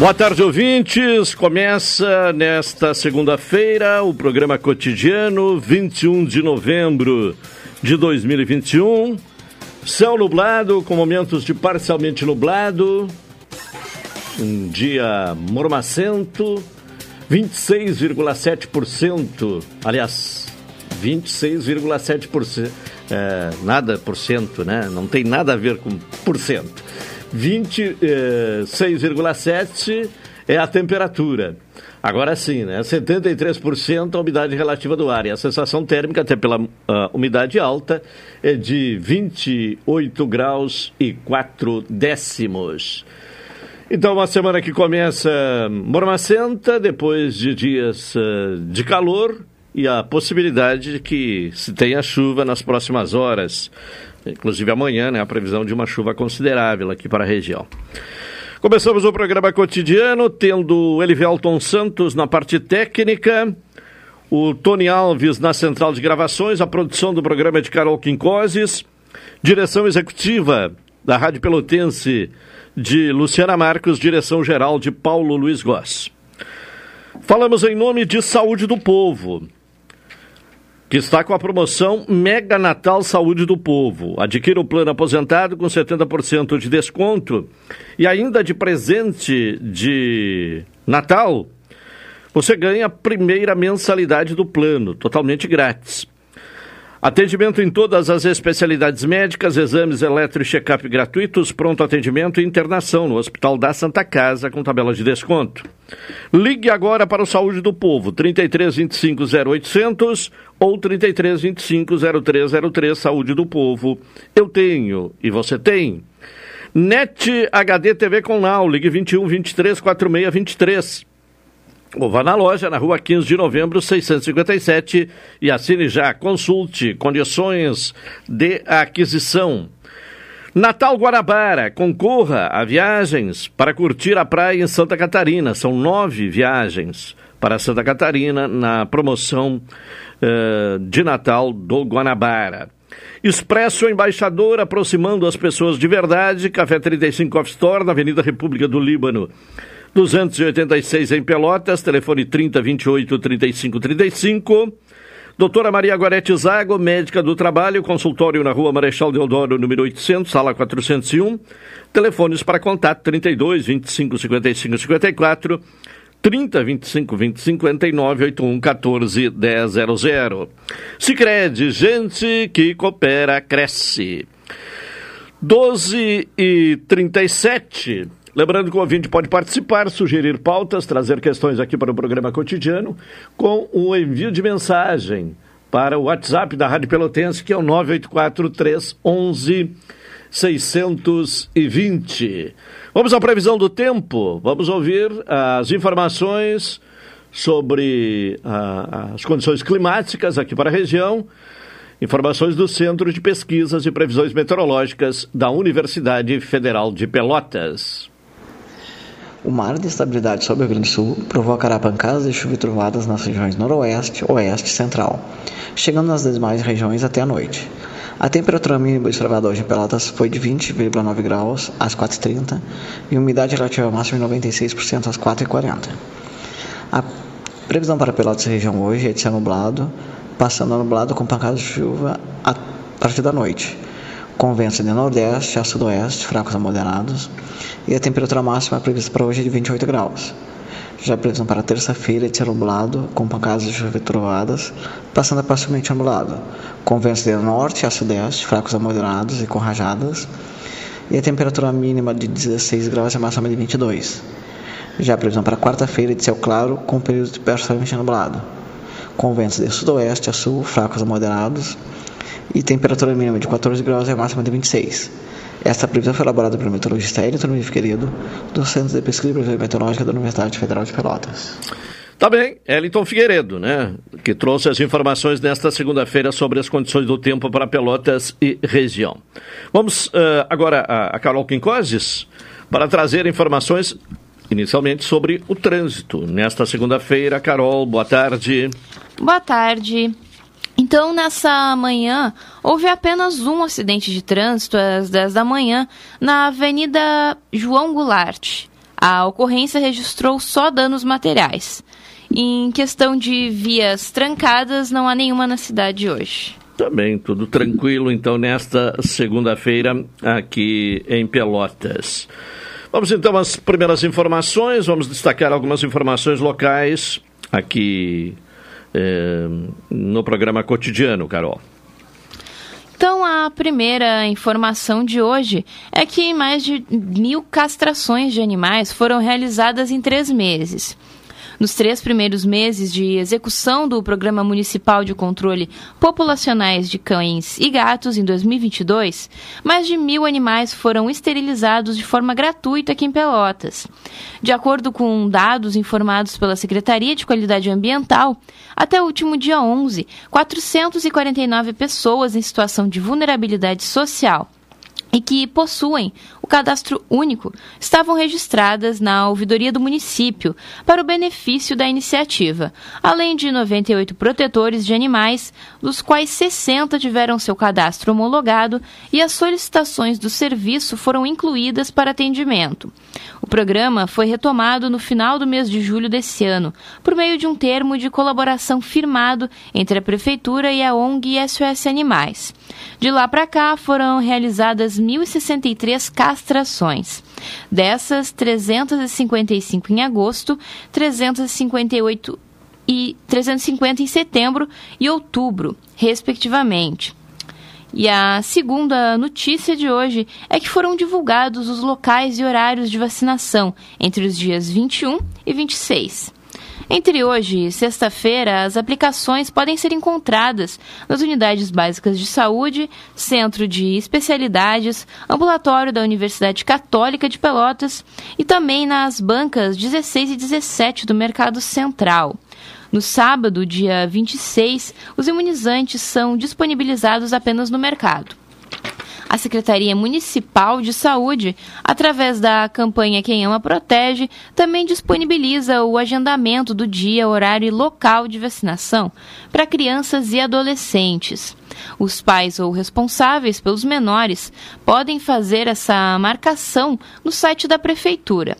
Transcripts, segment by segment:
Boa tarde, ouvintes. Começa nesta segunda-feira o programa cotidiano, 21 de novembro de 2021. Céu nublado, com momentos de parcialmente nublado. Um dia mormacento, 26,7%. Aliás, 26,7%. É, nada por cento, né? Não tem nada a ver com por cento. 26,7% é a temperatura. Agora sim, né? 73% a umidade relativa do ar. E a sensação térmica, até pela uh, umidade alta, é de 28 graus e 4 décimos. Então, uma semana que começa mormacenta, depois de dias uh, de calor e a possibilidade de que se tenha chuva nas próximas horas. Inclusive amanhã, né, a previsão de uma chuva considerável aqui para a região. Começamos o programa cotidiano tendo Elivelton Santos na parte técnica, o Tony Alves na central de gravações, a produção do programa é de Carol Quincoses, direção executiva da Rádio Pelotense de Luciana Marcos, direção geral de Paulo Luiz Goss. Falamos em nome de Saúde do Povo que está com a promoção Mega Natal Saúde do Povo. Adquira o plano aposentado com 70% de desconto e ainda de presente de Natal, você ganha a primeira mensalidade do plano, totalmente grátis. Atendimento em todas as especialidades médicas, exames eletro e check-up gratuitos, pronto atendimento e internação no Hospital da Santa Casa com tabela de desconto. Ligue agora para o Saúde do Povo, 33 25 0800 ou 33 25 0303 Saúde do Povo. Eu tenho e você tem. NET HD TV com Now, ligue 21 23 46 23. Ou vá na loja, na rua 15 de novembro, 657 e assine já. Consulte condições de aquisição. Natal Guarabara, concorra a viagens para curtir a praia em Santa Catarina. São nove viagens para Santa Catarina na promoção uh, de Natal do Guanabara. Expresso Embaixador, aproximando as pessoas de verdade. Café 35 Off Store, na Avenida República do Líbano. 286 em Pelotas, telefone 3028 3535. Doutora Maria Gorete Zago, médica do trabalho, consultório na rua Marechal Deodoro, número 800, sala 401. Telefones para contato 32 25 55 54 30 25 20 59 81 14 100. Sicredi, gente que coopera cresce. 12 e 37. Lembrando que o ouvinte pode participar, sugerir pautas, trazer questões aqui para o programa cotidiano com o envio de mensagem para o WhatsApp da Rádio Pelotense, que é o 984 311 620. Vamos à previsão do tempo. Vamos ouvir as informações sobre uh, as condições climáticas aqui para a região. Informações do Centro de Pesquisas e Previsões Meteorológicas da Universidade Federal de Pelotas. O mar de estabilidade sobre o Rio Grande do Sul provocará pancadas de chuva e trovadas nas regiões noroeste, oeste e central, chegando nas demais regiões até a noite. A temperatura mínima observada hoje em Pelotas foi de 20,9 graus às 4h30 e umidade relativa máxima de 96% às 4h40. A previsão para Pelotas e região hoje é de ser nublado, passando a nublado com pancadas de chuva a partir da noite, com ventos de nordeste a sudoeste, fracos a moderados, e a temperatura máxima prevista para hoje é de 28 graus. Já a previsão para terça-feira é de ser nublado, com pancadas de chuva e trovadas, passando a parcialmente nublado, com ventos de norte a sudeste, fracos a moderados e com rajadas, e a temperatura mínima de 16 graus e a máxima de 22. Já a previsão para quarta-feira é de céu claro, com período de parcialmente nublado, com ventos de sudoeste a sul, fracos a moderados, e temperatura mínima de 14 graus e a máxima de 26. Esta previsão foi elaborada pelo meteorologista Elton Figueiredo, do Centro de Pesquisa e Previsão Meteorológica da Universidade Federal de Pelotas. Tá bem, Eliton Figueiredo, né, que trouxe as informações nesta segunda-feira sobre as condições do tempo para Pelotas e região. Vamos uh, agora a, a Carol Quincoses para trazer informações inicialmente sobre o trânsito. Nesta segunda-feira, Carol, boa tarde. Boa tarde. Então, nessa manhã, houve apenas um acidente de trânsito às 10 da manhã na Avenida João Goulart. A ocorrência registrou só danos materiais. Em questão de vias trancadas, não há nenhuma na cidade hoje. Também tudo tranquilo, então, nesta segunda-feira aqui em Pelotas. Vamos então às primeiras informações, vamos destacar algumas informações locais aqui é, no programa cotidiano, Carol? Então, a primeira informação de hoje é que mais de mil castrações de animais foram realizadas em três meses. Nos três primeiros meses de execução do Programa Municipal de Controle Populacionais de Cães e Gatos em 2022, mais de mil animais foram esterilizados de forma gratuita aqui em Pelotas. De acordo com dados informados pela Secretaria de Qualidade Ambiental, até o último dia 11, 449 pessoas em situação de vulnerabilidade social e que possuem cadastro único estavam registradas na ouvidoria do município para o benefício da iniciativa, além de 98 protetores de animais, dos quais 60 tiveram seu cadastro homologado e as solicitações do serviço foram incluídas para atendimento. O programa foi retomado no final do mês de julho desse ano, por meio de um termo de colaboração firmado entre a Prefeitura e a ONG SOS Animais. De lá para cá foram realizadas 1.063 castrações. Dessas, 355 em agosto, 358 e 350 em setembro e outubro, respectivamente. E a segunda notícia de hoje é que foram divulgados os locais e horários de vacinação entre os dias 21 e 26. Entre hoje e sexta-feira, as aplicações podem ser encontradas nas unidades básicas de saúde, centro de especialidades, ambulatório da Universidade Católica de Pelotas e também nas bancas 16 e 17 do Mercado Central. No sábado, dia 26, os imunizantes são disponibilizados apenas no mercado. A Secretaria Municipal de Saúde, através da campanha Quem Ama Protege, também disponibiliza o agendamento do dia, horário e local de vacinação para crianças e adolescentes. Os pais ou responsáveis pelos menores podem fazer essa marcação no site da Prefeitura.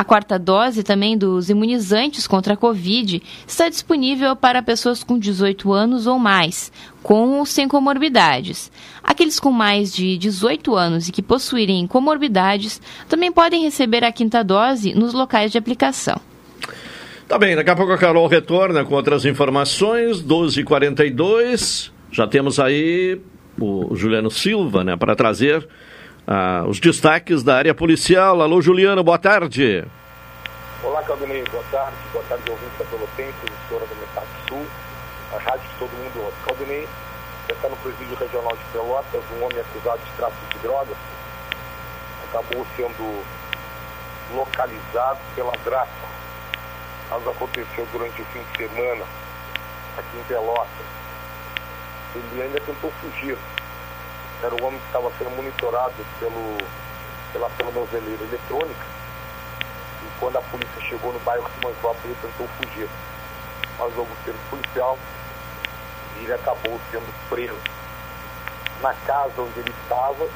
A quarta dose também dos imunizantes contra a Covid está disponível para pessoas com 18 anos ou mais, com ou sem comorbidades. Aqueles com mais de 18 anos e que possuírem comorbidades também podem receber a quinta dose nos locais de aplicação. Tá bem, daqui a pouco a Carol retorna com outras informações, 12h42. Já temos aí o Juliano Silva, né, para trazer ah, os destaques da área policial. Alô, Juliano, boa tarde. Olá, Caldinei, boa tarde. Boa tarde, ouvinte da Pelotense, emissora do Metade Sul, a rádio que todo mundo ouve. Caldinei, está no presídio regional de Pelotas, um homem acusado de tráfico de drogas acabou sendo localizado pela DRACO. Caso aconteceu durante o fim de semana aqui em Pelotas. Ele ainda tentou fugir. Era o homem que estava sendo monitorado pelo, pela tornozeleira eletrônica. E quando a polícia chegou no bairro de Manzópolis, ele tentou fugir. Mas houve um policial e ele acabou sendo preso. Na casa onde ele estava,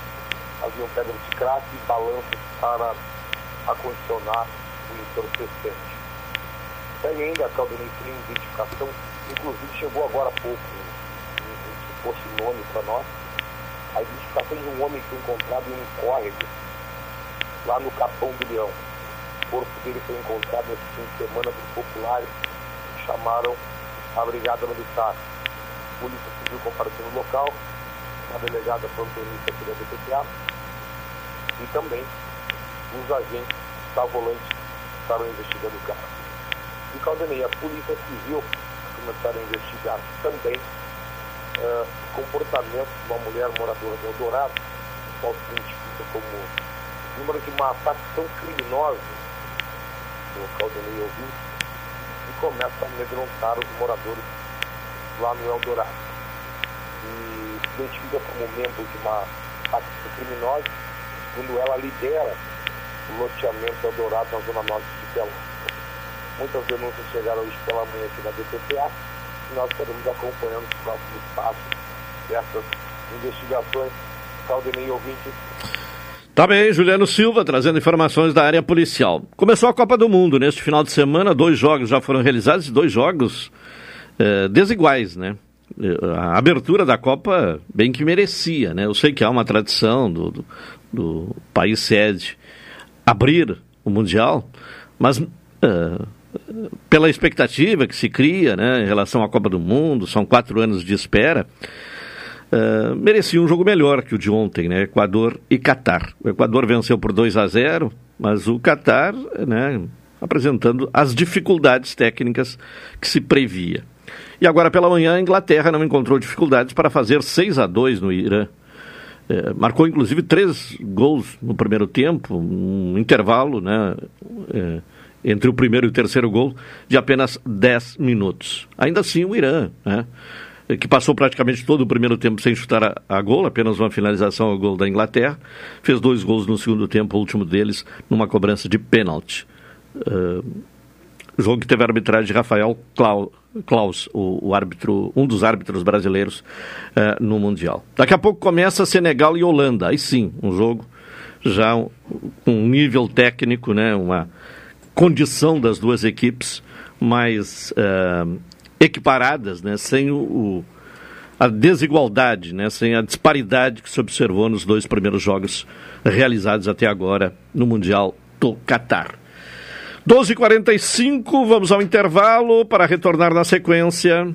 haviam pedras de crack e balanços para acondicionar o entorpecente tem ainda a Calderim tem identificação, inclusive chegou agora há pouco um, um suposto nome para nós, a identificação de um homem que foi encontrado em um córrego lá no Capão do Leão. O corpo dele foi encontrado nesse fim de semana por populares que chamaram a Brigada Militar. A Polícia Civil compareceu no local, uma delegada plantonista aqui da DPTA e também os agentes da volante estavam investigando o caso. E Caldenei, a Polícia Civil começaram a investigar também uh, comportamento de uma mulher moradora de Eldorado, qual se identifica como número de uma facção criminosa, o Caldenei ouvinte, e começa a amedrontar os moradores lá no Eldorado. E se identifica como membro de uma facção criminosa, quando ela lidera o loteamento Eldorado na zona norte de Pelotas. Muitas denúncias chegaram hoje pela manhã aqui na DPPA e nós estaremos acompanhando os próximos passos dessas investigações. Caldenei ouvinte. Tá bem, Juliano Silva trazendo informações da área policial. Começou a Copa do Mundo neste final de semana, dois jogos já foram realizados, dois jogos é, desiguais, né? A abertura da Copa bem que merecia, né? Eu sei que há uma tradição do, do, do país sede abrir o Mundial, mas uh, pela expectativa que se cria né, em relação à Copa do Mundo, são quatro anos de espera, uh, merecia um jogo melhor que o de ontem, né, Equador e Catar. O Equador venceu por 2 a 0, mas o Catar né, apresentando as dificuldades técnicas que se previa. E agora pela manhã a Inglaterra não encontrou dificuldades para fazer 6 a 2 no Irã. É, marcou inclusive três gols no primeiro tempo, um intervalo, né? É, entre o primeiro e o terceiro gol de apenas 10 minutos. Ainda assim, o Irã, né, que passou praticamente todo o primeiro tempo sem chutar a, a, gol, apenas uma finalização ao gol da Inglaterra, fez dois gols no segundo tempo, o último deles numa cobrança de pênalti. Uh, jogo que teve a arbitragem de Rafael Klaus, o, o, árbitro, um dos árbitros brasileiros uh, no Mundial. Daqui a pouco começa Senegal e Holanda. Aí sim, um jogo já com um nível técnico, né, uma, condição das duas equipes mais uh, equiparadas, né, sem o, o, a desigualdade, né, sem a disparidade que se observou nos dois primeiros jogos realizados até agora no Mundial do Catar. 12h45, vamos ao intervalo para retornar na sequência.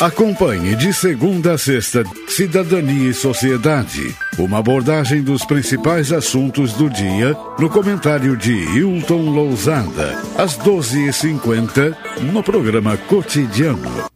Acompanhe de segunda a sexta Cidadania e Sociedade. Uma abordagem dos principais assuntos do dia no comentário de Hilton Lousada, às 12h50, no programa Cotidiano.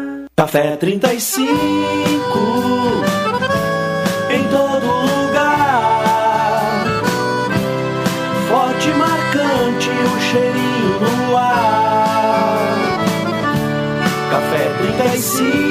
Café 35 em todo lugar. Forte marcante o cheirinho no ar. Café 35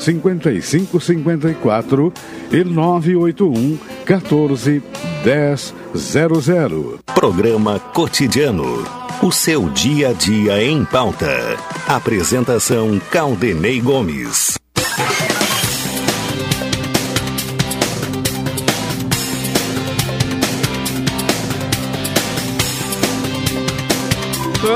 5554 e 981 14 1000. Programa Cotidiano. O seu dia a dia em pauta. Apresentação Caldenei Gomes.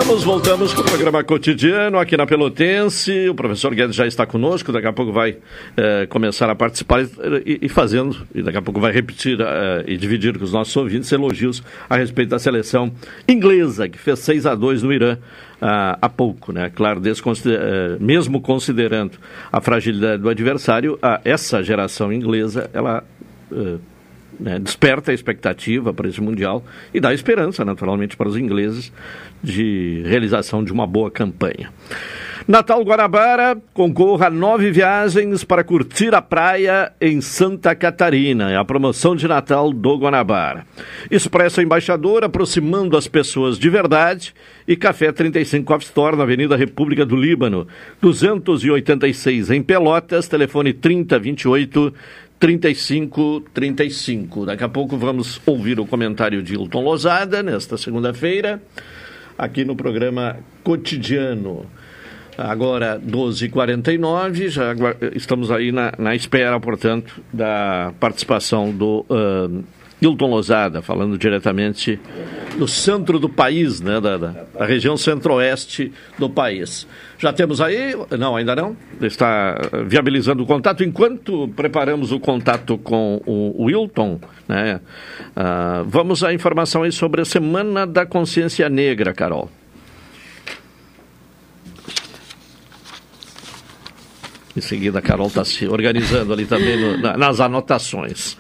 Voltamos, voltamos com o programa cotidiano aqui na Pelotense. O professor Guedes já está conosco, daqui a pouco vai eh, começar a participar e, e, fazendo, e daqui a pouco vai repetir eh, e dividir com os nossos ouvintes elogios a respeito da seleção inglesa, que fez 6 a 2 no Irã ah, há pouco, né? Claro, eh, mesmo considerando a fragilidade do adversário, essa geração inglesa, ela né, desperta a expectativa para esse Mundial e dá esperança, naturalmente, para os ingleses de realização de uma boa campanha. Natal Guarabara concorra a nove viagens para curtir a praia em Santa Catarina. É a promoção de Natal do Guanabara. Expresso Embaixador aproximando as pessoas de verdade e Café 35 Off Store na Avenida República do Líbano, 286 em Pelotas, telefone 3028 3535. Daqui a pouco vamos ouvir o comentário de Hilton Lozada, nesta segunda-feira, aqui no programa Cotidiano. Agora, 12h49, já estamos aí na, na espera, portanto, da participação do uh, Hilton Lozada, falando diretamente do centro do país, né, da, da, região centro-oeste do país. Já temos aí? Não, ainda não? Está viabilizando o contato. Enquanto preparamos o contato com o Wilton, né, uh, vamos à informação aí sobre a Semana da Consciência Negra, Carol. Em seguida, a Carol está se organizando ali também no, nas anotações.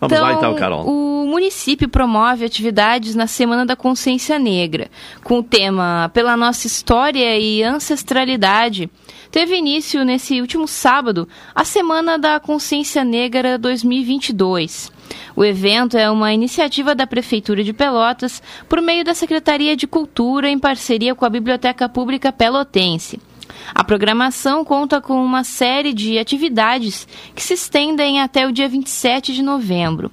Vamos então, lá então, Carol. O município promove atividades na Semana da Consciência Negra, com o tema Pela Nossa História e Ancestralidade. Teve início nesse último sábado a Semana da Consciência Negra 2022. O evento é uma iniciativa da Prefeitura de Pelotas por meio da Secretaria de Cultura em parceria com a Biblioteca Pública Pelotense. A programação conta com uma série de atividades que se estendem até o dia 27 de novembro.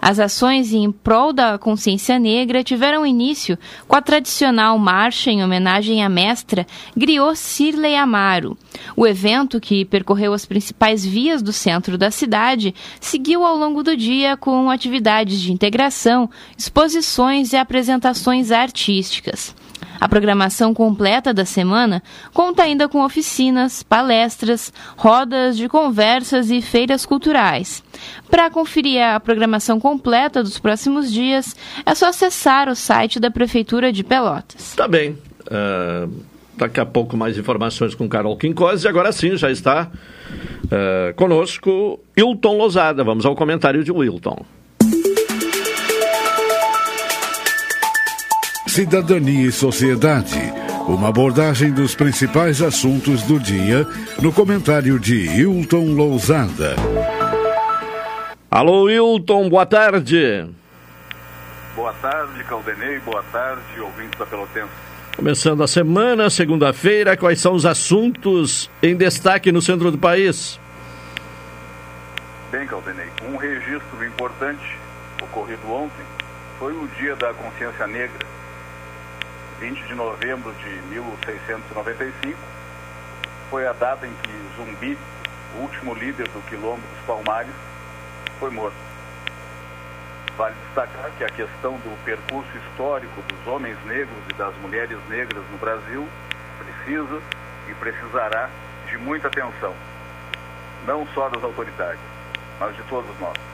As ações em prol da consciência negra tiveram início com a tradicional marcha em homenagem à mestra Griot Cirlei Amaro. O evento, que percorreu as principais vias do centro da cidade, seguiu ao longo do dia com atividades de integração, exposições e apresentações artísticas. A programação completa da semana conta ainda com oficinas, palestras, rodas de conversas e feiras culturais. Para conferir a programação completa dos próximos dias, é só acessar o site da Prefeitura de Pelotas. Tá bem. Uh, daqui a pouco mais informações com Carol Quincose. E agora sim, já está uh, conosco Hilton Lozada. Vamos ao comentário de Wilton. Cidadania e sociedade. Uma abordagem dos principais assuntos do dia no comentário de Hilton Lousada. Alô, Hilton, boa tarde. Boa tarde, Caldenei. Boa tarde, ouvintes da Pelotense. Começando a semana, segunda-feira, quais são os assuntos em destaque no centro do país? Bem, Caldenei, um registro importante ocorrido ontem foi o Dia da Consciência Negra, 20 de novembro de 1695. Foi a data em que Zumbi, o último líder do Quilombo dos Palmares, foi morto. Vale destacar que a questão do percurso histórico dos homens negros e das mulheres negras no Brasil precisa e precisará de muita atenção, não só das autoridades, mas de todos nós.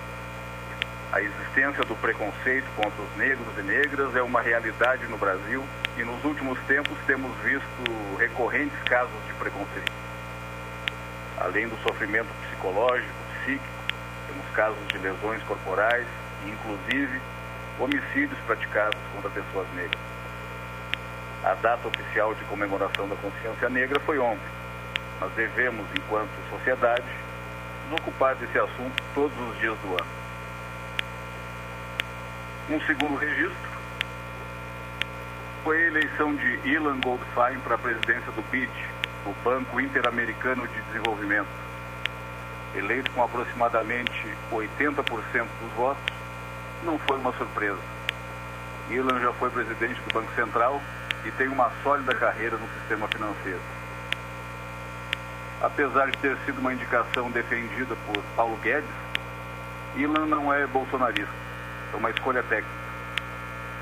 A existência do preconceito contra os negros e negras é uma realidade no Brasil e nos últimos tempos temos visto recorrentes casos de preconceito. Além do sofrimento psicológico, psíquico, temos casos de lesões corporais e, inclusive, homicídios praticados contra pessoas negras. A data oficial de comemoração da consciência negra foi ontem, mas devemos, enquanto sociedade, nos ocupar desse assunto todos os dias do ano. Um segundo registro foi a eleição de Ilan Goldfein para a presidência do BID, o Banco Interamericano de Desenvolvimento. Eleito com aproximadamente 80% dos votos, não foi uma surpresa. Ilan já foi presidente do Banco Central e tem uma sólida carreira no sistema financeiro. Apesar de ter sido uma indicação defendida por Paulo Guedes, Ilan não é bolsonarista, é uma escolha técnica.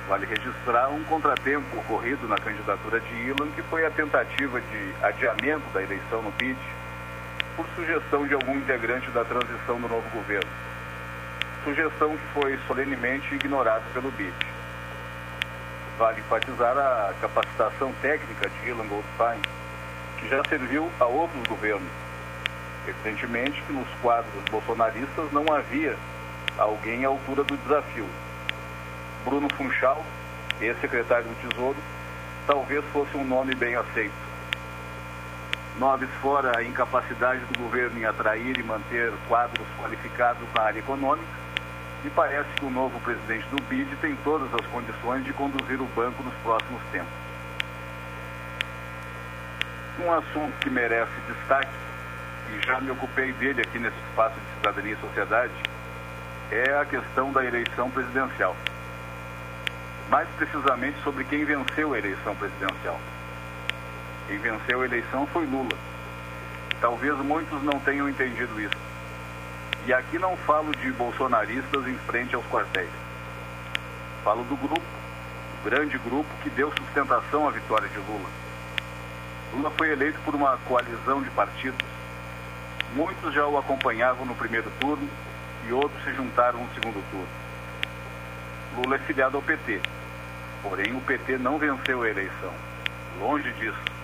Vale registrar um contratempo ocorrido na candidatura de Ilan, que foi a tentativa de adiamento da eleição no BID, por sugestão de algum integrante da transição do novo governo. Sugestão que foi solenemente ignorada pelo BID. Vale enfatizar a capacitação técnica de Ilan Goldfein, que já serviu a outros governos. Evidentemente que nos quadros bolsonaristas não havia alguém à altura do desafio. Bruno Funchal, ex-secretário do Tesouro, talvez fosse um nome bem aceito. Noves fora a incapacidade do governo em atrair e manter quadros qualificados na área econômica, e parece que o novo presidente do BID tem todas as condições de conduzir o banco nos próximos tempos. Um assunto que merece destaque, e já me ocupei dele aqui nesse espaço de cidadania e sociedade, é a questão da eleição presidencial. Mais precisamente sobre quem venceu a eleição presidencial. Quem venceu a eleição foi Lula. Talvez muitos não tenham entendido isso. E aqui não falo de bolsonaristas em frente aos quartéis. Falo do grupo, o grande grupo que deu sustentação à vitória de Lula. Lula foi eleito por uma coalizão de partidos. Muitos já o acompanhavam no primeiro turno e outros se juntaram no segundo turno. Lula é filiado ao PT, porém o PT não venceu a eleição. Longe disso.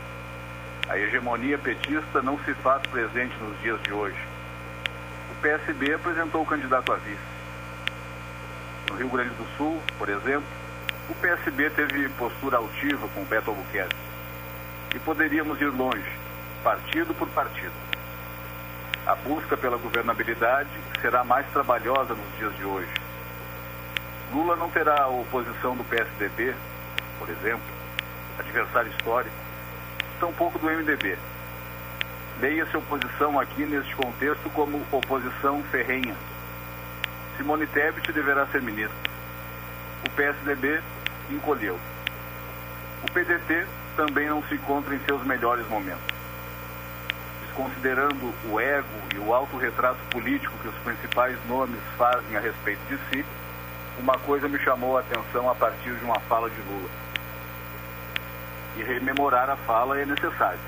A hegemonia petista não se faz presente nos dias de hoje. O PSB apresentou o candidato a vice. No Rio Grande do Sul, por exemplo, o PSB teve postura altiva com Beto Albuquerque. E poderíamos ir longe, partido por partido. A busca pela governabilidade será mais trabalhosa nos dias de hoje. Lula não terá a oposição do PSDB, por exemplo, adversário histórico, tampouco do MDB. Leia-se oposição aqui neste contexto como oposição ferrenha. Simone Tebet deverá ser ministra. O PSDB encolheu. O PDT também não se encontra em seus melhores momentos. Desconsiderando o ego e o autorretrato político que os principais nomes fazem a respeito de si, uma coisa me chamou a atenção a partir de uma fala de Lula. E rememorar a fala é necessário.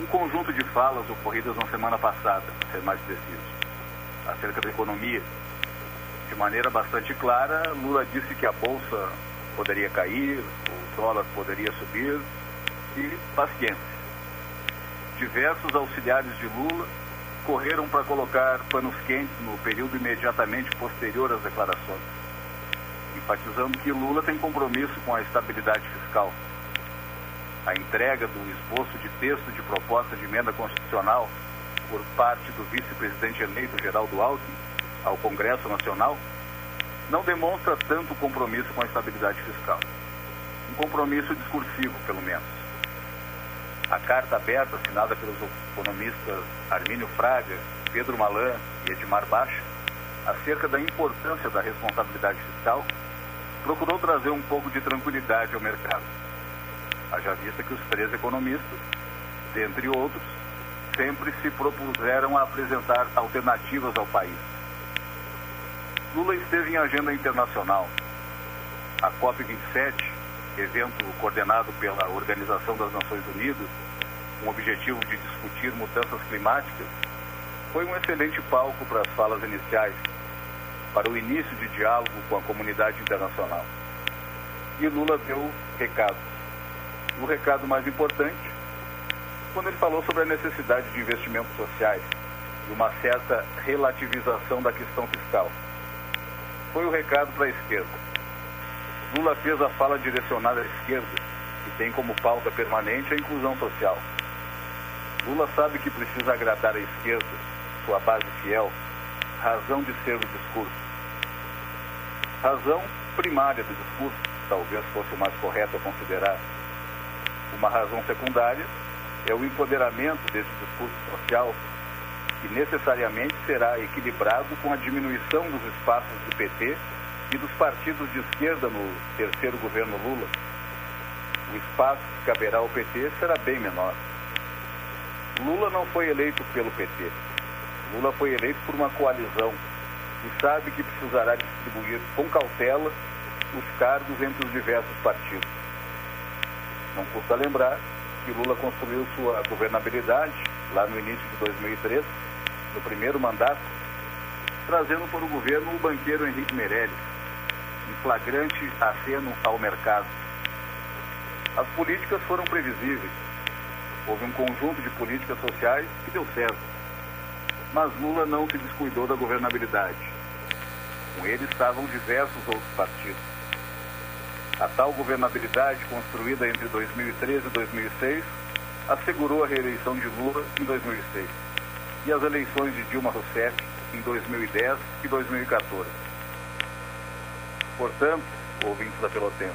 Um conjunto de falas ocorridas na semana passada, para ser mais preciso, acerca da economia. De maneira bastante clara, Lula disse que a bolsa poderia cair, o dólar poderia subir e paciência. Diversos auxiliares de Lula correram para colocar panos quentes no período imediatamente posterior às declarações. enfatizando que Lula tem compromisso com a estabilidade fiscal. A entrega do esboço de texto de proposta de emenda constitucional por parte do vice-presidente eleito Geraldo Alckmin ao Congresso Nacional não demonstra tanto compromisso com a estabilidade fiscal. Um compromisso discursivo, pelo menos. A carta aberta assinada pelos economistas Armínio Fraga, Pedro Malan e Edmar Baixa, acerca da importância da responsabilidade fiscal, procurou trazer um pouco de tranquilidade ao mercado. Haja vista que os três economistas, dentre outros, sempre se propuseram a apresentar alternativas ao país. Lula esteve em agenda internacional. A COP27, evento coordenado pela Organização das Nações Unidas, com o objetivo de discutir mudanças climáticas, foi um excelente palco para as falas iniciais, para o início de diálogo com a comunidade internacional. E Lula deu recados. O recado mais importante, quando ele falou sobre a necessidade de investimentos sociais e uma certa relativização da questão fiscal. Foi o recado para a esquerda. Lula fez a fala direcionada à esquerda e tem como pauta permanente a inclusão social. Lula sabe que precisa agradar a esquerda, sua base fiel, razão de ser do discurso. Razão primária do discurso, talvez fosse o mais correto a considerar. Uma razão secundária é o empoderamento desse discurso social, que necessariamente será equilibrado com a diminuição dos espaços do PT e dos partidos de esquerda no terceiro governo Lula. O espaço que caberá ao PT será bem menor. Lula não foi eleito pelo PT. Lula foi eleito por uma coalizão e sabe que precisará distribuir com cautela os cargos entre os diversos partidos. Não custa lembrar que Lula construiu sua governabilidade lá no início de 2003, no primeiro mandato, trazendo para o governo o banqueiro Henrique Meirelles, em flagrante aceno ao mercado. As políticas foram previsíveis. Houve um conjunto de políticas sociais que deu certo. Mas Lula não se descuidou da governabilidade. Com ele estavam diversos outros partidos. A tal governabilidade construída entre 2013 e 2006 assegurou a reeleição de Lula em 2006 e as eleições de Dilma Rousseff em 2010 e 2014. Portanto, ouvintes da Pelotense,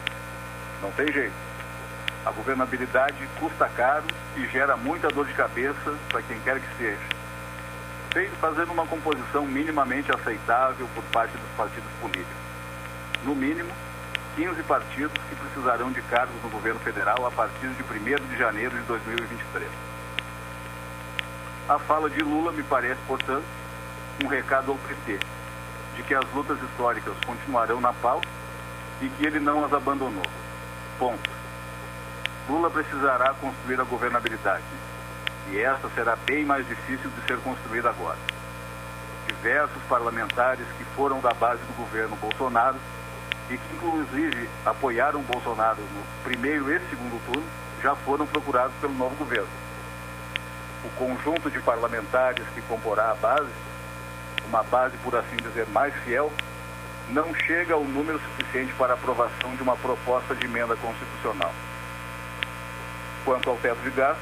não tem jeito. A governabilidade custa caro e gera muita dor de cabeça para quem quer que seja. Feito fazendo uma composição minimamente aceitável por parte dos partidos políticos. No mínimo, 15 partidos que precisarão de cargos no governo federal a partir de 1 de janeiro de 2023. A fala de Lula me parece, portanto, um recado ao PT, de que as lutas históricas continuarão na pauta e que ele não as abandonou. Ponto. Lula precisará construir a governabilidade. E essa será bem mais difícil de ser construída agora. Diversos parlamentares que foram da base do governo Bolsonaro e que inclusive apoiaram Bolsonaro no primeiro e segundo turno, já foram procurados pelo novo governo. O conjunto de parlamentares que comporá a base, uma base por assim dizer mais fiel, não chega ao número suficiente para aprovação de uma proposta de emenda constitucional. Quanto ao teto de gasto,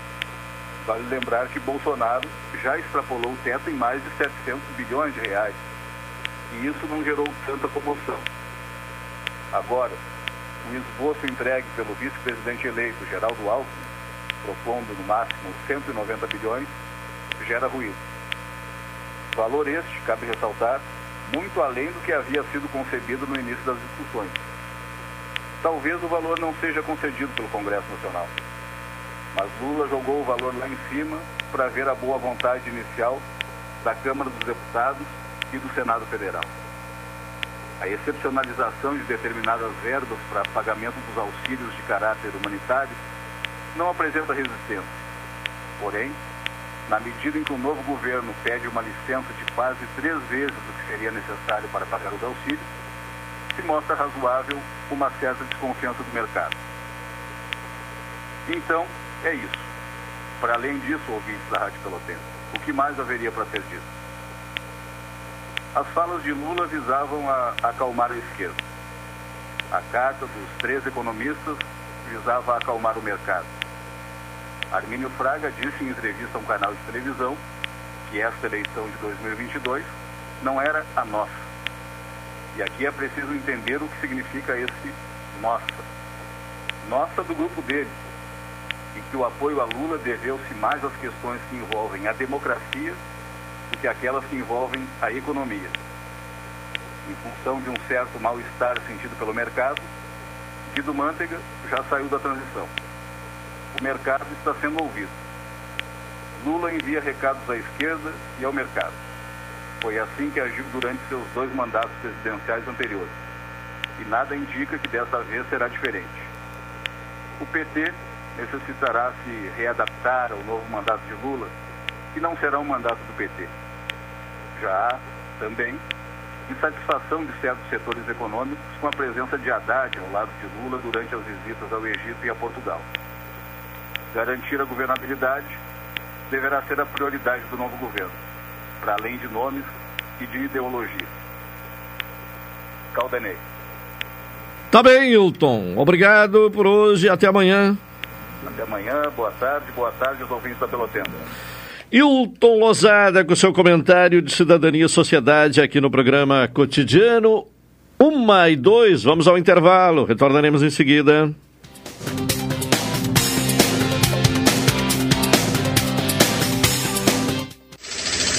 vale lembrar que Bolsonaro já extrapolou o teto em mais de 700 bilhões de reais. E isso não gerou tanta comoção. Agora, o esboço entregue pelo vice-presidente eleito, Geraldo Alckmin, propondo no máximo 190 bilhões, gera ruído. Valor este, cabe ressaltar, muito além do que havia sido concebido no início das discussões. Talvez o valor não seja concedido pelo Congresso Nacional, mas Lula jogou o valor lá em cima para ver a boa vontade inicial da Câmara dos Deputados e do Senado Federal a excepcionalização de determinadas verbas para pagamento dos auxílios de caráter humanitário não apresenta resistência. Porém, na medida em que o novo governo pede uma licença de quase três vezes o que seria necessário para pagar os auxílios, se mostra razoável uma certa desconfiança do mercado. Então, é isso. Para além disso, ouvintes da Rádio Pelotense, o que mais haveria para ser dito? As falas de Lula visavam a acalmar a esquerda. A carta dos três economistas visava acalmar o mercado. Armínio Fraga disse em entrevista a um canal de televisão que esta eleição de 2022 não era a nossa. E aqui é preciso entender o que significa esse nossa. Nossa do grupo dele, e que o apoio a Lula deveu-se mais às questões que envolvem a democracia do que aquelas que envolvem a economia. Em função de um certo mal-estar sentido pelo mercado, Guido Mantega já saiu da transição. O mercado está sendo ouvido. Lula envia recados à esquerda e ao mercado. Foi assim que agiu durante seus dois mandatos presidenciais anteriores. E nada indica que dessa vez será diferente. O PT necessitará se readaptar ao novo mandato de Lula, que não será um mandato do PT. Já há, também, insatisfação de certos setores econômicos com a presença de Haddad ao lado de Lula durante as visitas ao Egito e a Portugal. Garantir a governabilidade deverá ser a prioridade do novo governo, para além de nomes e de ideologia. Caldenei. Tá bem, Hilton. Obrigado por hoje. Até amanhã. Até amanhã. Boa tarde. Boa tarde aos ouvintes da Pelotenda. Hilton Lozada com seu comentário de Cidadania e Sociedade aqui no programa Cotidiano. Uma e dois, vamos ao intervalo. Retornaremos em seguida.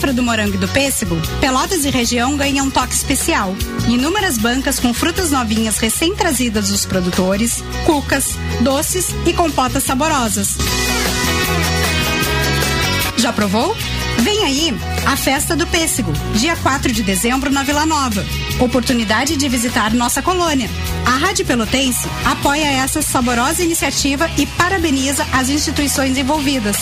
safra do morango e do pêssego, Pelotas e região ganham um toque especial. Inúmeras bancas com frutas novinhas recém-trazidas dos produtores, cucas, doces e compotas saborosas. Já provou? Vem aí a Festa do Pêssego, dia 4 de dezembro na Vila Nova. Oportunidade de visitar nossa colônia. A Rádio Pelotense apoia essa saborosa iniciativa e parabeniza as instituições envolvidas.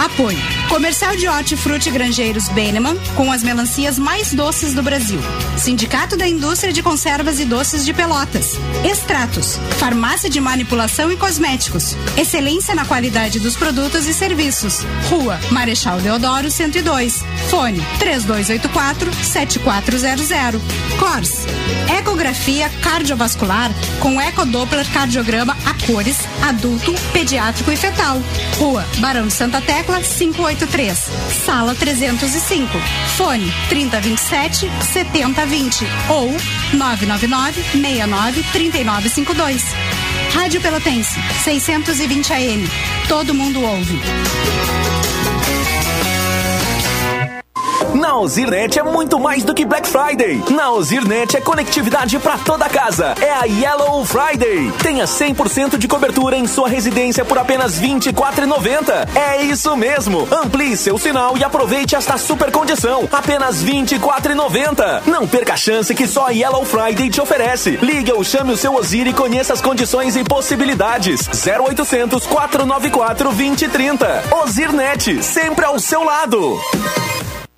Apoio. Comercial de Hortifruti Grangeiros Beneman, com as melancias mais doces do Brasil. Sindicato da Indústria de Conservas e Doces de Pelotas. Extratos. Farmácia de Manipulação e Cosméticos. Excelência na qualidade dos produtos e serviços. Rua Marechal Deodoro 102. Fone 3284-7400. CORS. Ecografia cardiovascular com ecodoppler cardiograma a cores, adulto, pediátrico e fetal. Rua Barão de Santa Tecla 583. Sala 305. Fone 3027 7020 ou 999 69 3952. Rádio Pelotense 620 AM. Todo mundo ouve. Na Ozirnet é muito mais do que Black Friday. Na Ozirnet é conectividade para toda casa. É a Yellow Friday. Tenha 100% de cobertura em sua residência por apenas R$ 24,90. É isso mesmo. Amplie seu sinal e aproveite esta super condição. Apenas R$ 24,90. Não perca a chance que só a Yellow Friday te oferece. Ligue ou chame o seu Ozir e conheça as condições e possibilidades. 0800 494 2030. Ozirnet, sempre ao seu lado.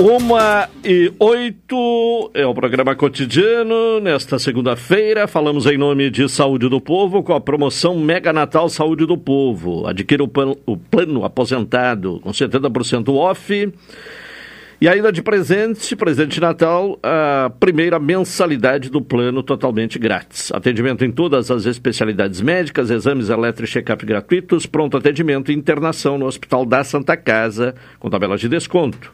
Uma e oito é o programa cotidiano. Nesta segunda-feira, falamos em nome de Saúde do Povo com a promoção Mega Natal Saúde do Povo. Adquira o plano, aposentado com 70% off. E ainda de presente, presente de Natal, a primeira mensalidade do plano totalmente grátis. Atendimento em todas as especialidades médicas, exames eletro e check-up gratuitos, pronto atendimento e internação no Hospital da Santa Casa, com tabelas de desconto.